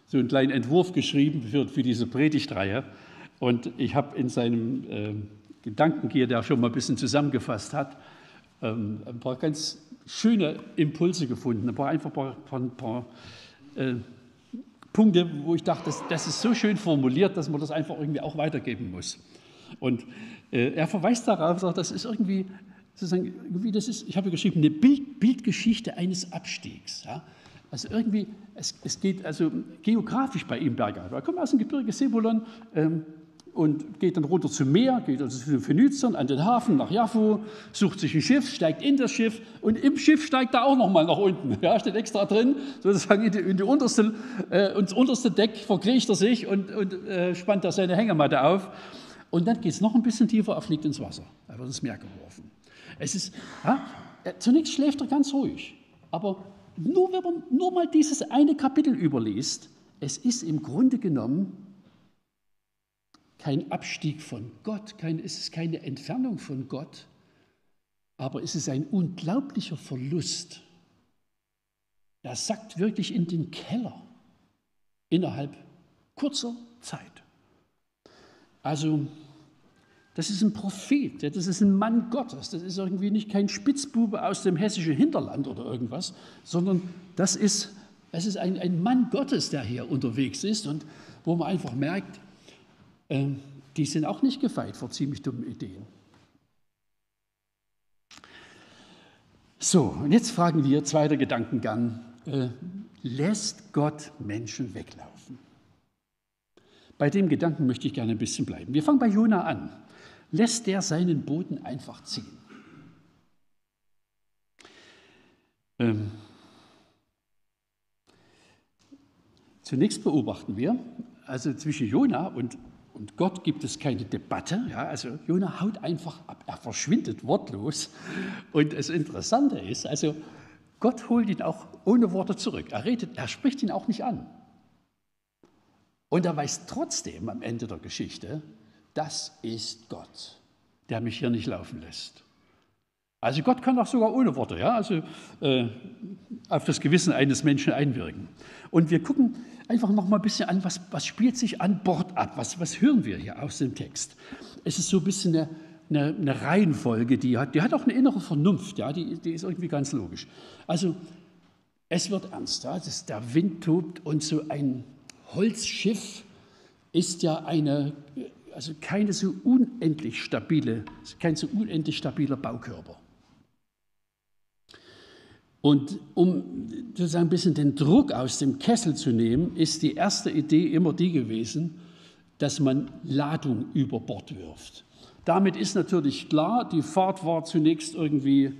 Speaker 1: so einen kleinen Entwurf geschrieben für, für diese Predigtreihe. Und ich habe in seinem ähm, Gedankengier, der schon mal ein bisschen zusammengefasst hat, ähm, ein paar ganz schöne Impulse gefunden, ein paar einfach ein paar, ein paar äh, Punkte, wo ich dachte, das, das, ist so schön formuliert, dass man das einfach irgendwie auch weitergeben muss. Und äh, er verweist darauf, sagt, das ist irgendwie, sozusagen, das ist, ich habe geschrieben, eine Bild, Bildgeschichte eines Abstiegs. Ja? Also irgendwie, es, es, geht also geografisch bei ihm bergab. Er kommt aus dem Gebirge Sebulon, ähm, und geht dann runter zum Meer, geht also zu den Phönizern an den Hafen nach Jaffo, sucht sich ein Schiff, steigt in das Schiff und im Schiff steigt er auch nochmal nach unten. Ja, steht extra drin, sozusagen in die, in die unterste, äh, ins unterste Deck verkriecht er sich und, und äh, spannt da seine Hängematte auf. Und dann geht es noch ein bisschen tiefer, er fliegt ins Wasser. Er wird ins Meer geworfen. Es ist, ja, zunächst schläft er ganz ruhig, aber nur wenn man nur mal dieses eine Kapitel überliest, es ist im Grunde genommen kein Abstieg von Gott, kein, es ist keine Entfernung von Gott, aber es ist ein unglaublicher Verlust. Er sackt wirklich in den Keller innerhalb kurzer Zeit. Also, das ist ein Prophet, das ist ein Mann Gottes, das ist irgendwie nicht kein Spitzbube aus dem hessischen Hinterland oder irgendwas, sondern das ist, das ist ein, ein Mann Gottes, der hier unterwegs ist und wo man einfach merkt, ähm, die sind auch nicht gefeit vor ziemlich dummen Ideen. So, und jetzt fragen wir, zweiter Gedankengang, äh, lässt Gott Menschen weglaufen? Bei dem Gedanken möchte ich gerne ein bisschen bleiben. Wir fangen bei Jona an. Lässt der seinen Boden einfach ziehen? Ähm, zunächst beobachten wir, also zwischen Jona und und Gott gibt es keine Debatte. Ja, also Jona haut einfach ab, er verschwindet wortlos. Und das Interessante ist, also Gott holt ihn auch ohne Worte zurück. Er, redet, er spricht ihn auch nicht an. Und er weiß trotzdem am Ende der Geschichte, das ist Gott, der mich hier nicht laufen lässt. Also Gott kann auch sogar ohne Worte, ja, also äh, auf das Gewissen eines Menschen einwirken. Und wir gucken einfach noch mal ein bisschen an, was, was spielt sich an Bord ab, was, was hören wir hier aus dem Text. Es ist so ein bisschen eine, eine, eine Reihenfolge, die hat, die hat auch eine innere Vernunft, ja, die, die ist irgendwie ganz logisch. Also es wird ernst, ja, das, der Wind tobt und so ein Holzschiff ist ja eine, also keine so unendlich stabile, kein so unendlich stabiler Baukörper. Und um sozusagen ein bisschen den Druck aus dem Kessel zu nehmen, ist die erste Idee immer die gewesen, dass man Ladung über Bord wirft. Damit ist natürlich klar, die Fahrt war zunächst irgendwie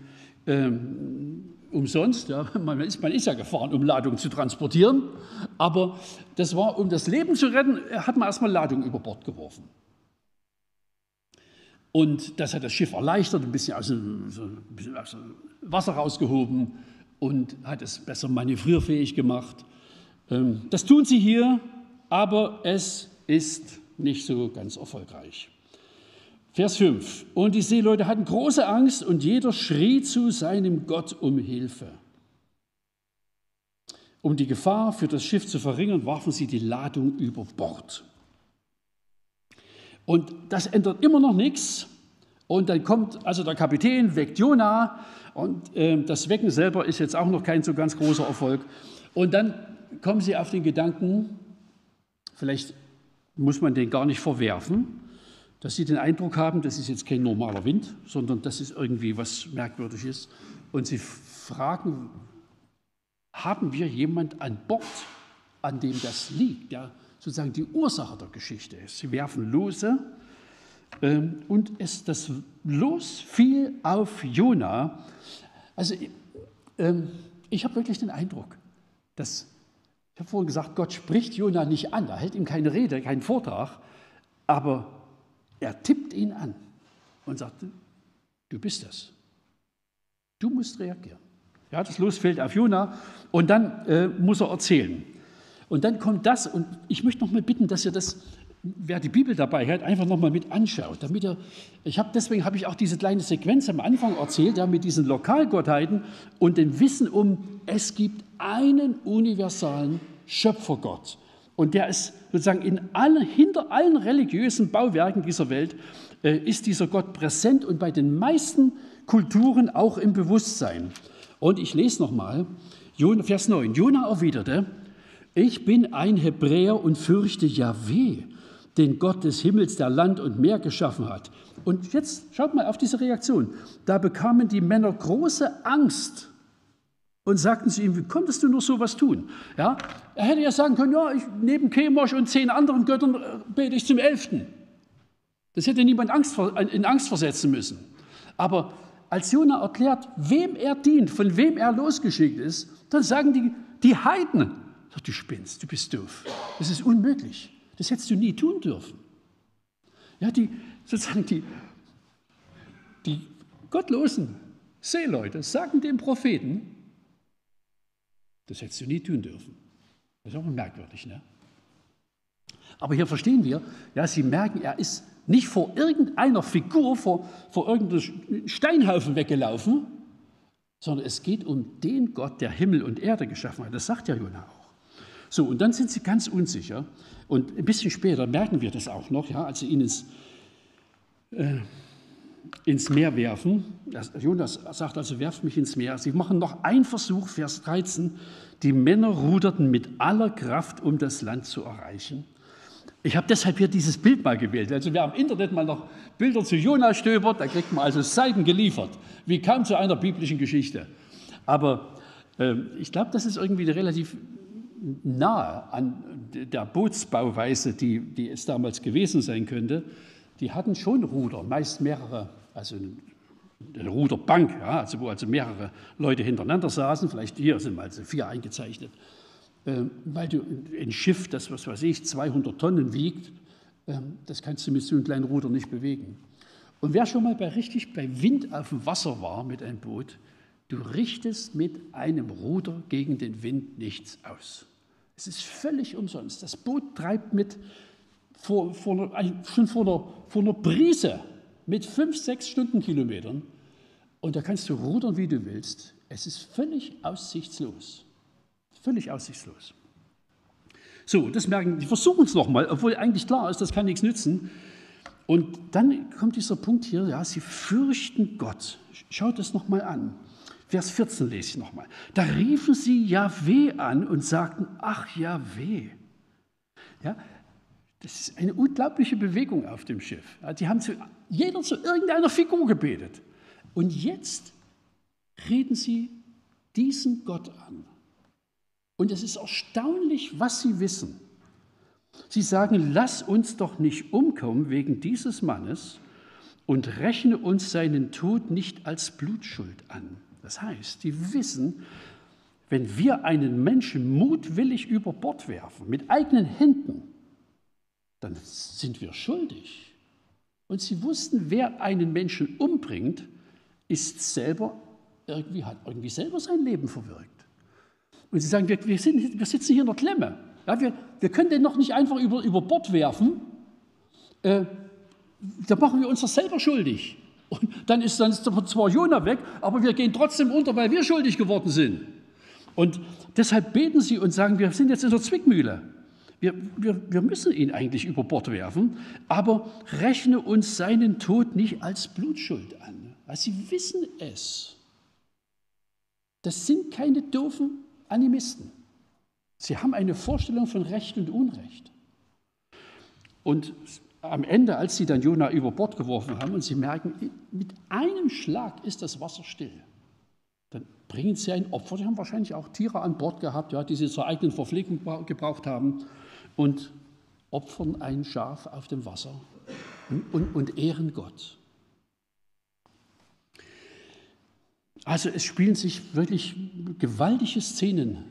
Speaker 1: ähm, umsonst. Ja. Man, ist, man ist ja gefahren, um Ladung zu transportieren, aber das war, um das Leben zu retten, hat man erstmal Ladung über Bord geworfen. Und das hat das Schiff erleichtert, ein bisschen aus dem, so bisschen aus dem Wasser rausgehoben und hat es besser manövrierfähig gemacht. Ähm, das tun sie hier, aber es ist nicht so ganz erfolgreich. Vers 5. Und die Seeleute hatten große Angst und jeder schrie zu seinem Gott um Hilfe. Um die Gefahr für das Schiff zu verringern, warfen sie die Ladung über Bord. Und das ändert immer noch nichts. Und dann kommt also der Kapitän, weckt Jona und äh, das Wecken selber ist jetzt auch noch kein so ganz großer Erfolg. Und dann kommen sie auf den Gedanken, vielleicht muss man den gar nicht verwerfen, dass sie den Eindruck haben, das ist jetzt kein normaler Wind, sondern das ist irgendwie was Merkwürdiges. Und sie fragen, haben wir jemand an Bord, an dem das liegt, der sozusagen die Ursache der Geschichte ist? Sie werfen Lose ähm, und es, das Los fiel auf Jona. Also ähm, ich habe wirklich den Eindruck, dass, ich habe vorhin gesagt, Gott spricht Jona nicht an, er hält ihm keine Rede, keinen Vortrag, aber er tippt ihn an und sagt, du bist das. Du musst reagieren. Ja, das Los fällt auf Jona und dann äh, muss er erzählen. Und dann kommt das, und ich möchte noch mal bitten, dass ihr das wer die Bibel dabei hat, einfach nochmal mit anschaut. Damit er, ich habe, deswegen habe ich auch diese kleine Sequenz am Anfang erzählt, ja, mit diesen Lokalgottheiten und dem Wissen um, es gibt einen universalen Schöpfergott. Und der ist sozusagen in alle, hinter allen religiösen Bauwerken dieser Welt, äh, ist dieser Gott präsent und bei den meisten Kulturen auch im Bewusstsein. Und ich lese nochmal, Vers 9. Jona erwiderte, ich bin ein Hebräer und fürchte Yahweh den Gott des Himmels, der Land und Meer geschaffen hat. Und jetzt schaut mal auf diese Reaktion. Da bekamen die Männer große Angst und sagten zu ihm, wie konntest du nur so was tun? Ja, er hätte ja sagen können, ja, ich, neben Chemosh und zehn anderen Göttern äh, bete ich zum Elften. Das hätte niemand Angst, in Angst versetzen müssen. Aber als Jona erklärt, wem er dient, von wem er losgeschickt ist, dann sagen die, die Heiden, du spinnst, du bist doof. Das ist unmöglich. Das hättest du nie tun dürfen. Ja, die, sozusagen die, die gottlosen Seeleute sagen dem Propheten, das hättest du nie tun dürfen. Das ist auch merkwürdig, ne? Aber hier verstehen wir, ja, sie merken, er ist nicht vor irgendeiner Figur, vor, vor irgendeinem Steinhaufen weggelaufen, sondern es geht um den Gott, der Himmel und Erde geschaffen hat. Das sagt ja Jona auch. So, und dann sind sie ganz unsicher. Und ein bisschen später merken wir das auch noch, ja, als sie ihn ins, äh, ins Meer werfen. Jonas sagt also, werft mich ins Meer. Sie machen noch einen Versuch, Vers 13. Die Männer ruderten mit aller Kraft, um das Land zu erreichen. Ich habe deshalb hier dieses Bild mal gewählt. Also wer am Internet mal noch Bilder zu Jonas stöbert, da kriegt man also Seiten geliefert, wie kaum zu einer biblischen Geschichte. Aber äh, ich glaube, das ist irgendwie relativ nahe an der Bootsbauweise, die, die es damals gewesen sein könnte. Die hatten schon Ruder, meist mehrere, also eine Ruderbank, ja, also wo also mehrere Leute hintereinander saßen. Vielleicht hier sind mal also vier eingezeichnet. Ähm, weil du ein Schiff, das, was weiß ich, 200 Tonnen wiegt, ähm, das kannst du mit so einem kleinen Ruder nicht bewegen. Und wer schon mal bei richtig bei Wind auf dem Wasser war mit einem Boot, du richtest mit einem Ruder gegen den Wind nichts aus. Es ist völlig umsonst. Das Boot treibt mit vor, vor, schon vor einer, vor einer Brise mit fünf, sechs Stundenkilometern und da kannst du rudern, wie du willst. Es ist völlig aussichtslos. Völlig aussichtslos. So, das merken, die versuchen es nochmal, obwohl eigentlich klar ist, das kann nichts nützen. Und dann kommt dieser Punkt hier, ja, sie fürchten Gott. Schaut das nochmal an. Vers 14 lese ich nochmal. Da riefen sie Jahweh an und sagten, ach Jahweh. Ja, das ist eine unglaubliche Bewegung auf dem Schiff. Die haben zu, jeder zu irgendeiner Figur gebetet. Und jetzt reden sie diesen Gott an. Und es ist erstaunlich, was sie wissen. Sie sagen, lass uns doch nicht umkommen wegen dieses Mannes und rechne uns seinen Tod nicht als Blutschuld an. Das heißt, sie wissen, wenn wir einen Menschen mutwillig über Bord werfen, mit eigenen Händen, dann sind wir schuldig. Und sie wussten, wer einen Menschen umbringt, ist selber irgendwie, hat irgendwie selber sein Leben verwirkt. Und sie sagen, wir, wir, sind, wir sitzen hier in der Klemme. Ja, wir, wir können den noch nicht einfach über, über Bord werfen. Äh, da machen wir uns das selber schuldig. Und dann ist dann zwar Jona weg, aber wir gehen trotzdem unter, weil wir schuldig geworden sind. Und deshalb beten sie und sagen, wir sind jetzt in der Zwickmühle. Wir, wir, wir müssen ihn eigentlich über Bord werfen, aber rechne uns seinen Tod nicht als Blutschuld an. Weil sie wissen es. Das sind keine doofen Animisten. Sie haben eine Vorstellung von Recht und Unrecht. Und am Ende, als sie dann Jona über Bord geworfen haben und sie merken, mit einem Schlag ist das Wasser still, dann bringen sie ein Opfer. Sie haben wahrscheinlich auch Tiere an Bord gehabt, ja, die sie zur eigenen Verpflegung gebraucht haben und opfern ein Schaf auf dem Wasser und, und, und ehren Gott. Also es spielen sich wirklich gewaltige Szenen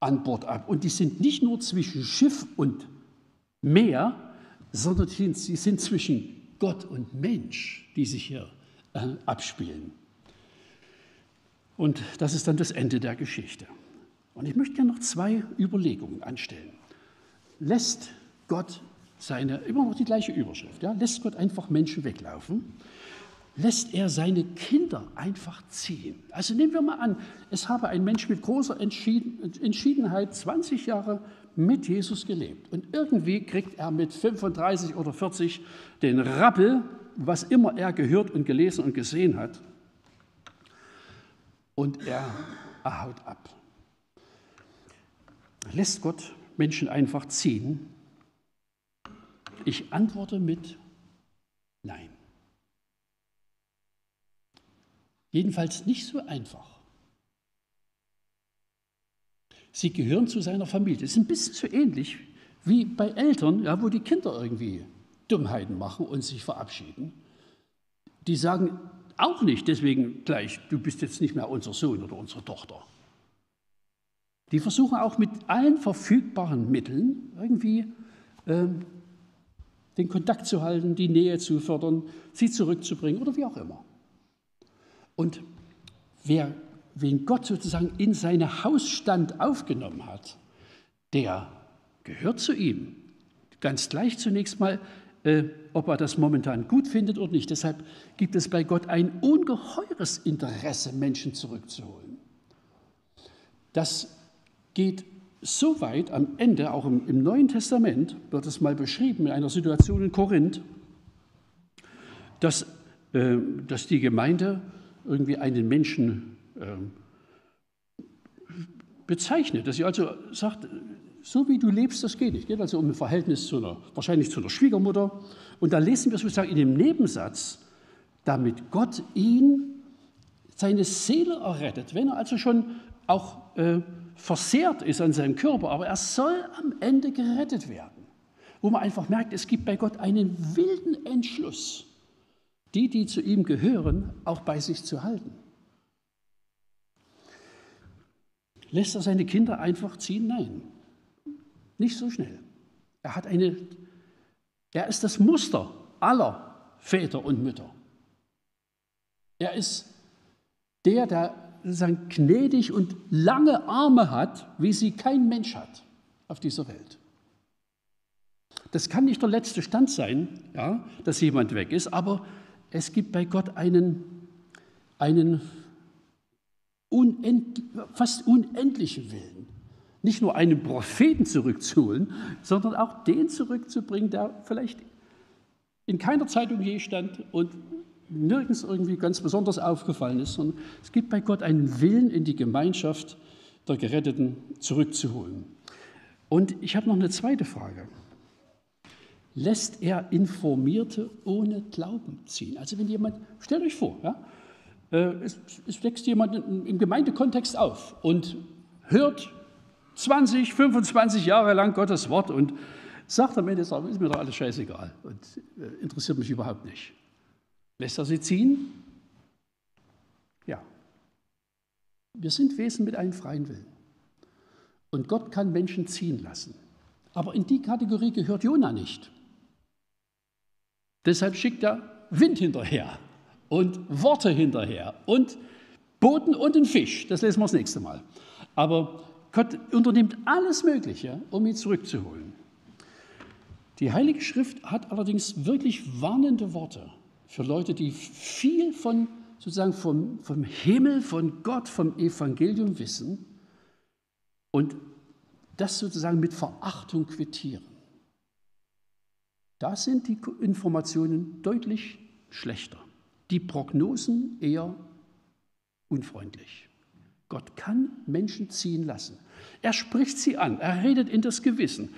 Speaker 1: an Bord ab. Und die sind nicht nur zwischen Schiff und Meer, sondern sie sind zwischen Gott und Mensch, die sich hier äh, abspielen. Und das ist dann das Ende der Geschichte. Und ich möchte gerne noch zwei Überlegungen anstellen. Lässt Gott seine, immer noch die gleiche Überschrift, ja, lässt Gott einfach Menschen weglaufen? Lässt er seine Kinder einfach ziehen. Also nehmen wir mal an, es habe ein Mensch mit großer Entschiedenheit 20 Jahre mit Jesus gelebt und irgendwie kriegt er mit 35 oder 40 den Rappel, was immer er gehört und gelesen und gesehen hat, und er, er haut ab. Lässt Gott Menschen einfach ziehen? Ich antworte mit Nein. Jedenfalls nicht so einfach. Sie gehören zu seiner Familie. Das ist ein bisschen so ähnlich wie bei Eltern, ja, wo die Kinder irgendwie Dummheiten machen und sich verabschieden. Die sagen auch nicht deswegen gleich, du bist jetzt nicht mehr unser Sohn oder unsere Tochter. Die versuchen auch mit allen verfügbaren Mitteln irgendwie ähm, den Kontakt zu halten, die Nähe zu fördern, sie zurückzubringen oder wie auch immer. Und wer, wen Gott sozusagen in seine Hausstand aufgenommen hat, der gehört zu ihm. Ganz gleich zunächst mal, äh, ob er das momentan gut findet oder nicht. Deshalb gibt es bei Gott ein ungeheures Interesse, Menschen zurückzuholen. Das geht so weit am Ende, auch im, im Neuen Testament, wird es mal beschrieben in einer Situation in Korinth, dass, äh, dass die Gemeinde irgendwie einen Menschen äh, bezeichnet, dass sie also sagt, so wie du lebst, das geht nicht. Es geht also um ein Verhältnis zu einer, wahrscheinlich zu einer Schwiegermutter. Und da lesen wir sozusagen in dem Nebensatz, damit Gott ihn, seine Seele errettet, wenn er also schon auch äh, versehrt ist an seinem Körper, aber er soll am Ende gerettet werden. Wo man einfach merkt, es gibt bei Gott einen wilden Entschluss, die, die zu ihm gehören, auch bei sich zu halten. Lässt er seine Kinder einfach ziehen? Nein, nicht so schnell. Er hat eine, er ist das Muster aller Väter und Mütter. Er ist der, der sozusagen gnädig und lange Arme hat, wie sie kein Mensch hat auf dieser Welt. Das kann nicht der letzte Stand sein, ja, dass jemand weg ist, aber es gibt bei Gott einen, einen unend, fast unendlichen Willen. Nicht nur einen Propheten zurückzuholen, sondern auch den zurückzubringen, der vielleicht in keiner Zeitung je stand und nirgends irgendwie ganz besonders aufgefallen ist, sondern es gibt bei Gott einen Willen, in die Gemeinschaft der Geretteten zurückzuholen. Und ich habe noch eine zweite Frage. Lässt er Informierte ohne Glauben ziehen? Also wenn jemand, stellt euch vor, ja, äh, es, es wächst jemand im Gemeindekontext auf und hört 20, 25 Jahre lang Gottes Wort und sagt am Ende, ist mir doch alles scheißegal und äh, interessiert mich überhaupt nicht. Lässt er sie ziehen? Ja. Wir sind Wesen mit einem freien Willen. Und Gott kann Menschen ziehen lassen. Aber in die Kategorie gehört Jona nicht. Deshalb schickt er Wind hinterher und Worte hinterher und Boten und einen Fisch. Das lesen wir das nächste Mal. Aber Gott unternimmt alles Mögliche, um ihn zurückzuholen. Die Heilige Schrift hat allerdings wirklich warnende Worte für Leute, die viel von, sozusagen vom, vom Himmel, von Gott, vom Evangelium wissen und das sozusagen mit Verachtung quittieren. Da sind die Informationen deutlich schlechter, die Prognosen eher unfreundlich. Gott kann Menschen ziehen lassen. Er spricht sie an, er redet in das Gewissen,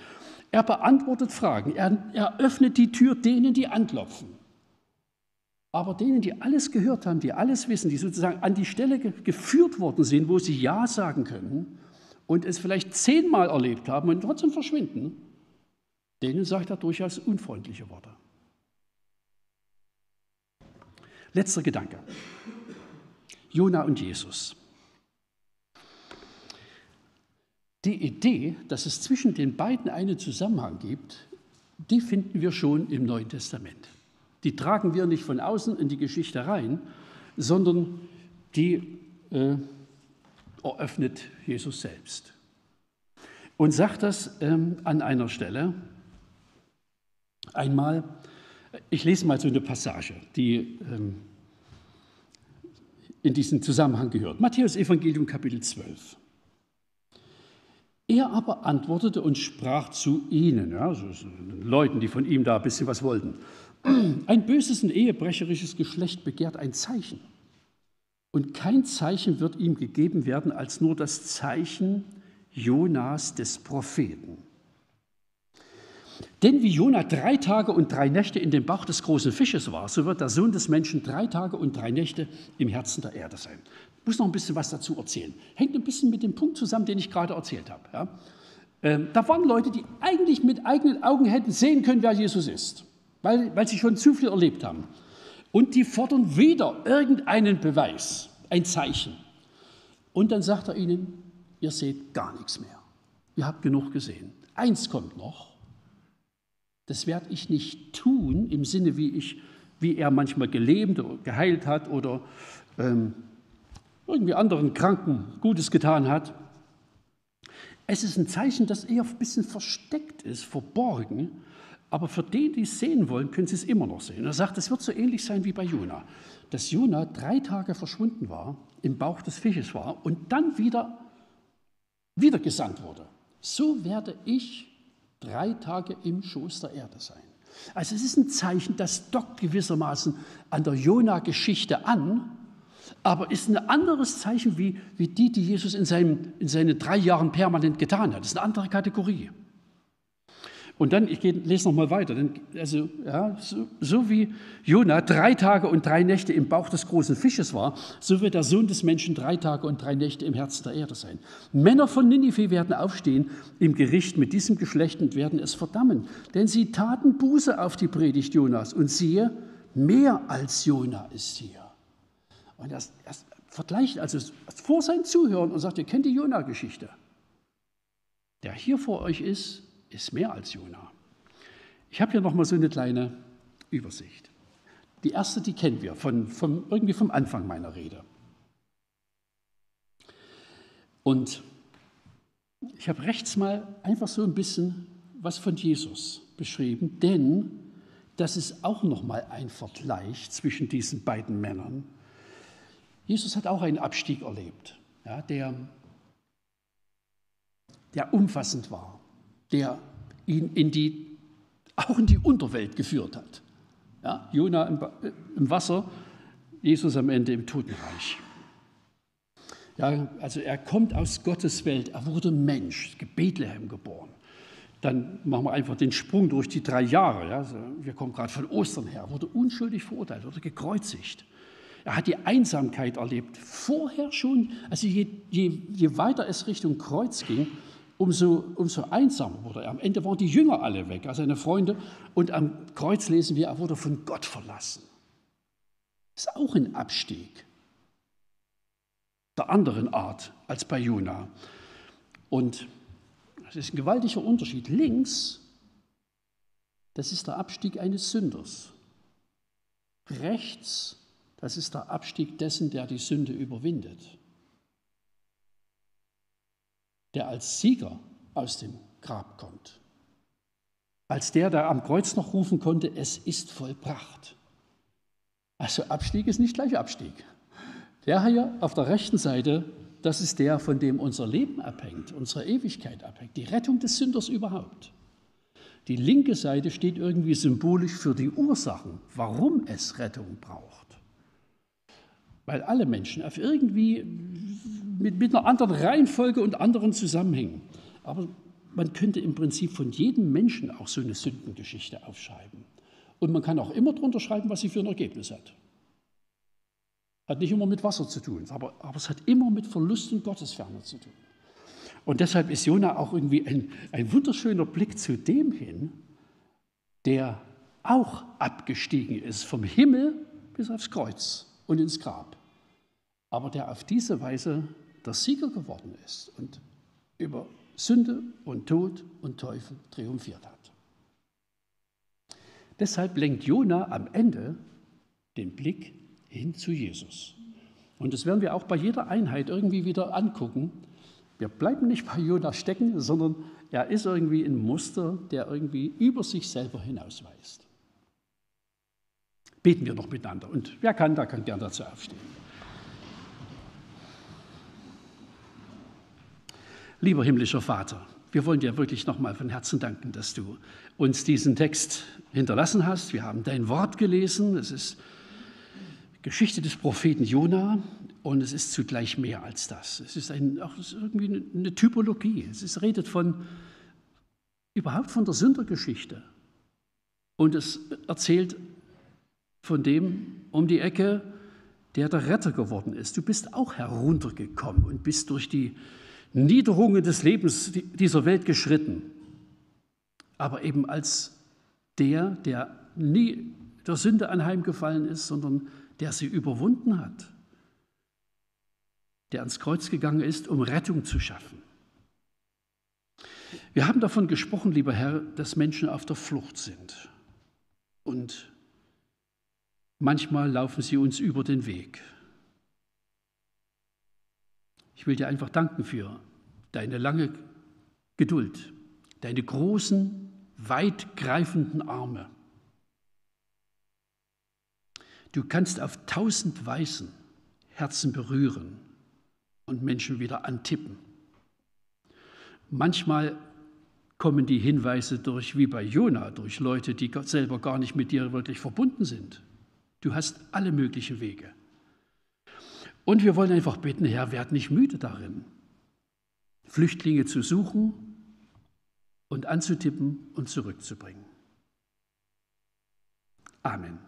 Speaker 1: er beantwortet Fragen, er, er öffnet die Tür denen, die anklopfen. Aber denen, die alles gehört haben, die alles wissen, die sozusagen an die Stelle geführt worden sind, wo sie Ja sagen können und es vielleicht zehnmal erlebt haben und trotzdem verschwinden, denen sagt er durchaus unfreundliche Worte. Letzter Gedanke. Jona und Jesus. Die Idee, dass es zwischen den beiden einen Zusammenhang gibt, die finden wir schon im Neuen Testament. Die tragen wir nicht von außen in die Geschichte rein, sondern die äh, eröffnet Jesus selbst. Und sagt das ähm, an einer Stelle einmal, ich lese mal so eine Passage, die ähm, in diesen Zusammenhang gehört. Matthäus Evangelium Kapitel 12. Er aber antwortete und sprach zu ihnen, ja, also Leuten, die von ihm da ein bisschen was wollten. Ein böses und ehebrecherisches Geschlecht begehrt ein Zeichen. Und kein Zeichen wird ihm gegeben werden als nur das Zeichen Jonas des Propheten. Denn wie Jona drei Tage und drei Nächte in dem Bauch des großen Fisches war, so wird der Sohn des Menschen drei Tage und drei Nächte im Herzen der Erde sein. Ich muss noch ein bisschen was dazu erzählen. Hängt ein bisschen mit dem Punkt zusammen, den ich gerade erzählt habe. Ja? Ähm, da waren Leute, die eigentlich mit eigenen Augen hätten sehen können, wer Jesus ist. weil, weil sie schon zu viel erlebt haben. Und die fordern wieder irgendeinen Beweis, ein Zeichen. Und dann sagt er ihnen, ihr seht gar nichts mehr. Ihr habt genug gesehen. Eins kommt noch. Das werde ich nicht tun im Sinne, wie, ich, wie er manchmal gelebt oder geheilt hat oder ähm, irgendwie anderen Kranken Gutes getan hat. Es ist ein Zeichen, das eher ein bisschen versteckt ist, verborgen. Aber für die, die es sehen wollen, können sie es immer noch sehen. Er sagt, es wird so ähnlich sein wie bei Jona. Dass Jona drei Tage verschwunden war, im Bauch des Fisches war und dann wieder, wieder gesandt wurde. So werde ich drei Tage im Schoß der Erde sein. Also es ist ein Zeichen, das dockt gewissermaßen an der Jona-Geschichte an, aber ist ein anderes Zeichen wie, wie die, die Jesus in, seinem, in seinen drei Jahren permanent getan hat. Das ist eine andere Kategorie. Und dann, ich lese noch mal weiter, also, ja, so, so, wie Jona drei Tage und drei Nächte im Bauch des großen Fisches war, so wird der Sohn des Menschen drei Tage und drei Nächte im Herzen der Erde sein. Männer von Ninive werden aufstehen im Gericht mit diesem Geschlecht und werden es verdammen, denn sie taten Buße auf die Predigt Jonas und siehe, mehr als Jona ist hier. Und er, er vergleicht also vor sein Zuhören und sagt, ihr kennt die Jona-Geschichte. Der hier vor euch ist, ist mehr als Jona. Ich habe hier noch mal so eine kleine Übersicht. Die erste, die kennen wir von, von, irgendwie vom Anfang meiner Rede. Und ich habe rechts mal einfach so ein bisschen was von Jesus beschrieben, denn das ist auch noch mal ein Vergleich zwischen diesen beiden Männern. Jesus hat auch einen Abstieg erlebt, ja, der, der umfassend war der ihn in die, auch in die Unterwelt geführt hat. Ja, Jona im, im Wasser, Jesus am Ende im Totenreich. Ja, also er kommt aus Gottes Welt, er wurde Mensch, Bethlehem geboren. Dann machen wir einfach den Sprung durch die drei Jahre. Ja. Wir kommen gerade von Ostern her, wurde unschuldig verurteilt, wurde gekreuzigt. Er hat die Einsamkeit erlebt, vorher schon, also je, je, je weiter es Richtung Kreuz ging, umso, umso einsamer wurde er. Am Ende waren die Jünger alle weg, also seine Freunde. Und am Kreuz lesen wir, er wurde von Gott verlassen. Das ist auch ein Abstieg der anderen Art als bei Jona. Und das ist ein gewaltiger Unterschied. Links, das ist der Abstieg eines Sünders. Rechts, das ist der Abstieg dessen, der die Sünde überwindet der als Sieger aus dem Grab kommt. Als der, der am Kreuz noch rufen konnte, es ist vollbracht. Also Abstieg ist nicht gleich Abstieg. Der hier auf der rechten Seite, das ist der, von dem unser Leben abhängt, unsere Ewigkeit abhängt, die Rettung des Sünders überhaupt. Die linke Seite steht irgendwie symbolisch für die Ursachen, warum es Rettung braucht. Weil alle Menschen auf irgendwie mit, mit einer anderen Reihenfolge und anderen Zusammenhängen. Aber man könnte im Prinzip von jedem Menschen auch so eine Sündengeschichte aufschreiben. Und man kann auch immer drunter schreiben, was sie für ein Ergebnis hat. Hat nicht immer mit Wasser zu tun, aber, aber es hat immer mit Verlust und Gottesferne zu tun. Und deshalb ist Jona auch irgendwie ein, ein wunderschöner Blick zu dem hin, der auch abgestiegen ist vom Himmel bis aufs Kreuz und ins Grab, aber der auf diese Weise der Sieger geworden ist und über Sünde und Tod und Teufel triumphiert hat. Deshalb lenkt Jona am Ende den Blick hin zu Jesus. Und das werden wir auch bei jeder Einheit irgendwie wieder angucken. Wir bleiben nicht bei Jona stecken, sondern er ist irgendwie ein Muster, der irgendwie über sich selber hinausweist. Beten wir noch miteinander. Und wer kann, da kann gern dazu aufstehen. Lieber himmlischer Vater, wir wollen dir wirklich nochmal von Herzen danken, dass du uns diesen Text hinterlassen hast. Wir haben dein Wort gelesen. Es ist Geschichte des Propheten Jona und es ist zugleich mehr als das. Es ist, ein, auch irgendwie eine Typologie. Es ist, redet von überhaupt von der Sündergeschichte und es erzählt von dem um die Ecke, der der Retter geworden ist. Du bist auch heruntergekommen und bist durch die Niederungen des Lebens dieser Welt geschritten, aber eben als der, der nie der Sünde anheimgefallen ist, sondern der sie überwunden hat, der ans Kreuz gegangen ist, um Rettung zu schaffen. Wir haben davon gesprochen, lieber Herr, dass Menschen auf der Flucht sind. Und manchmal laufen sie uns über den Weg. Ich will dir einfach danken für deine lange Geduld, deine großen, weitgreifenden Arme. Du kannst auf tausend Weisen Herzen berühren und Menschen wieder antippen. Manchmal kommen die Hinweise durch, wie bei Jona, durch Leute, die Gott selber gar nicht mit dir wirklich verbunden sind. Du hast alle möglichen Wege. Und wir wollen einfach bitten, Herr, werd nicht müde darin, Flüchtlinge zu suchen und anzutippen und zurückzubringen. Amen.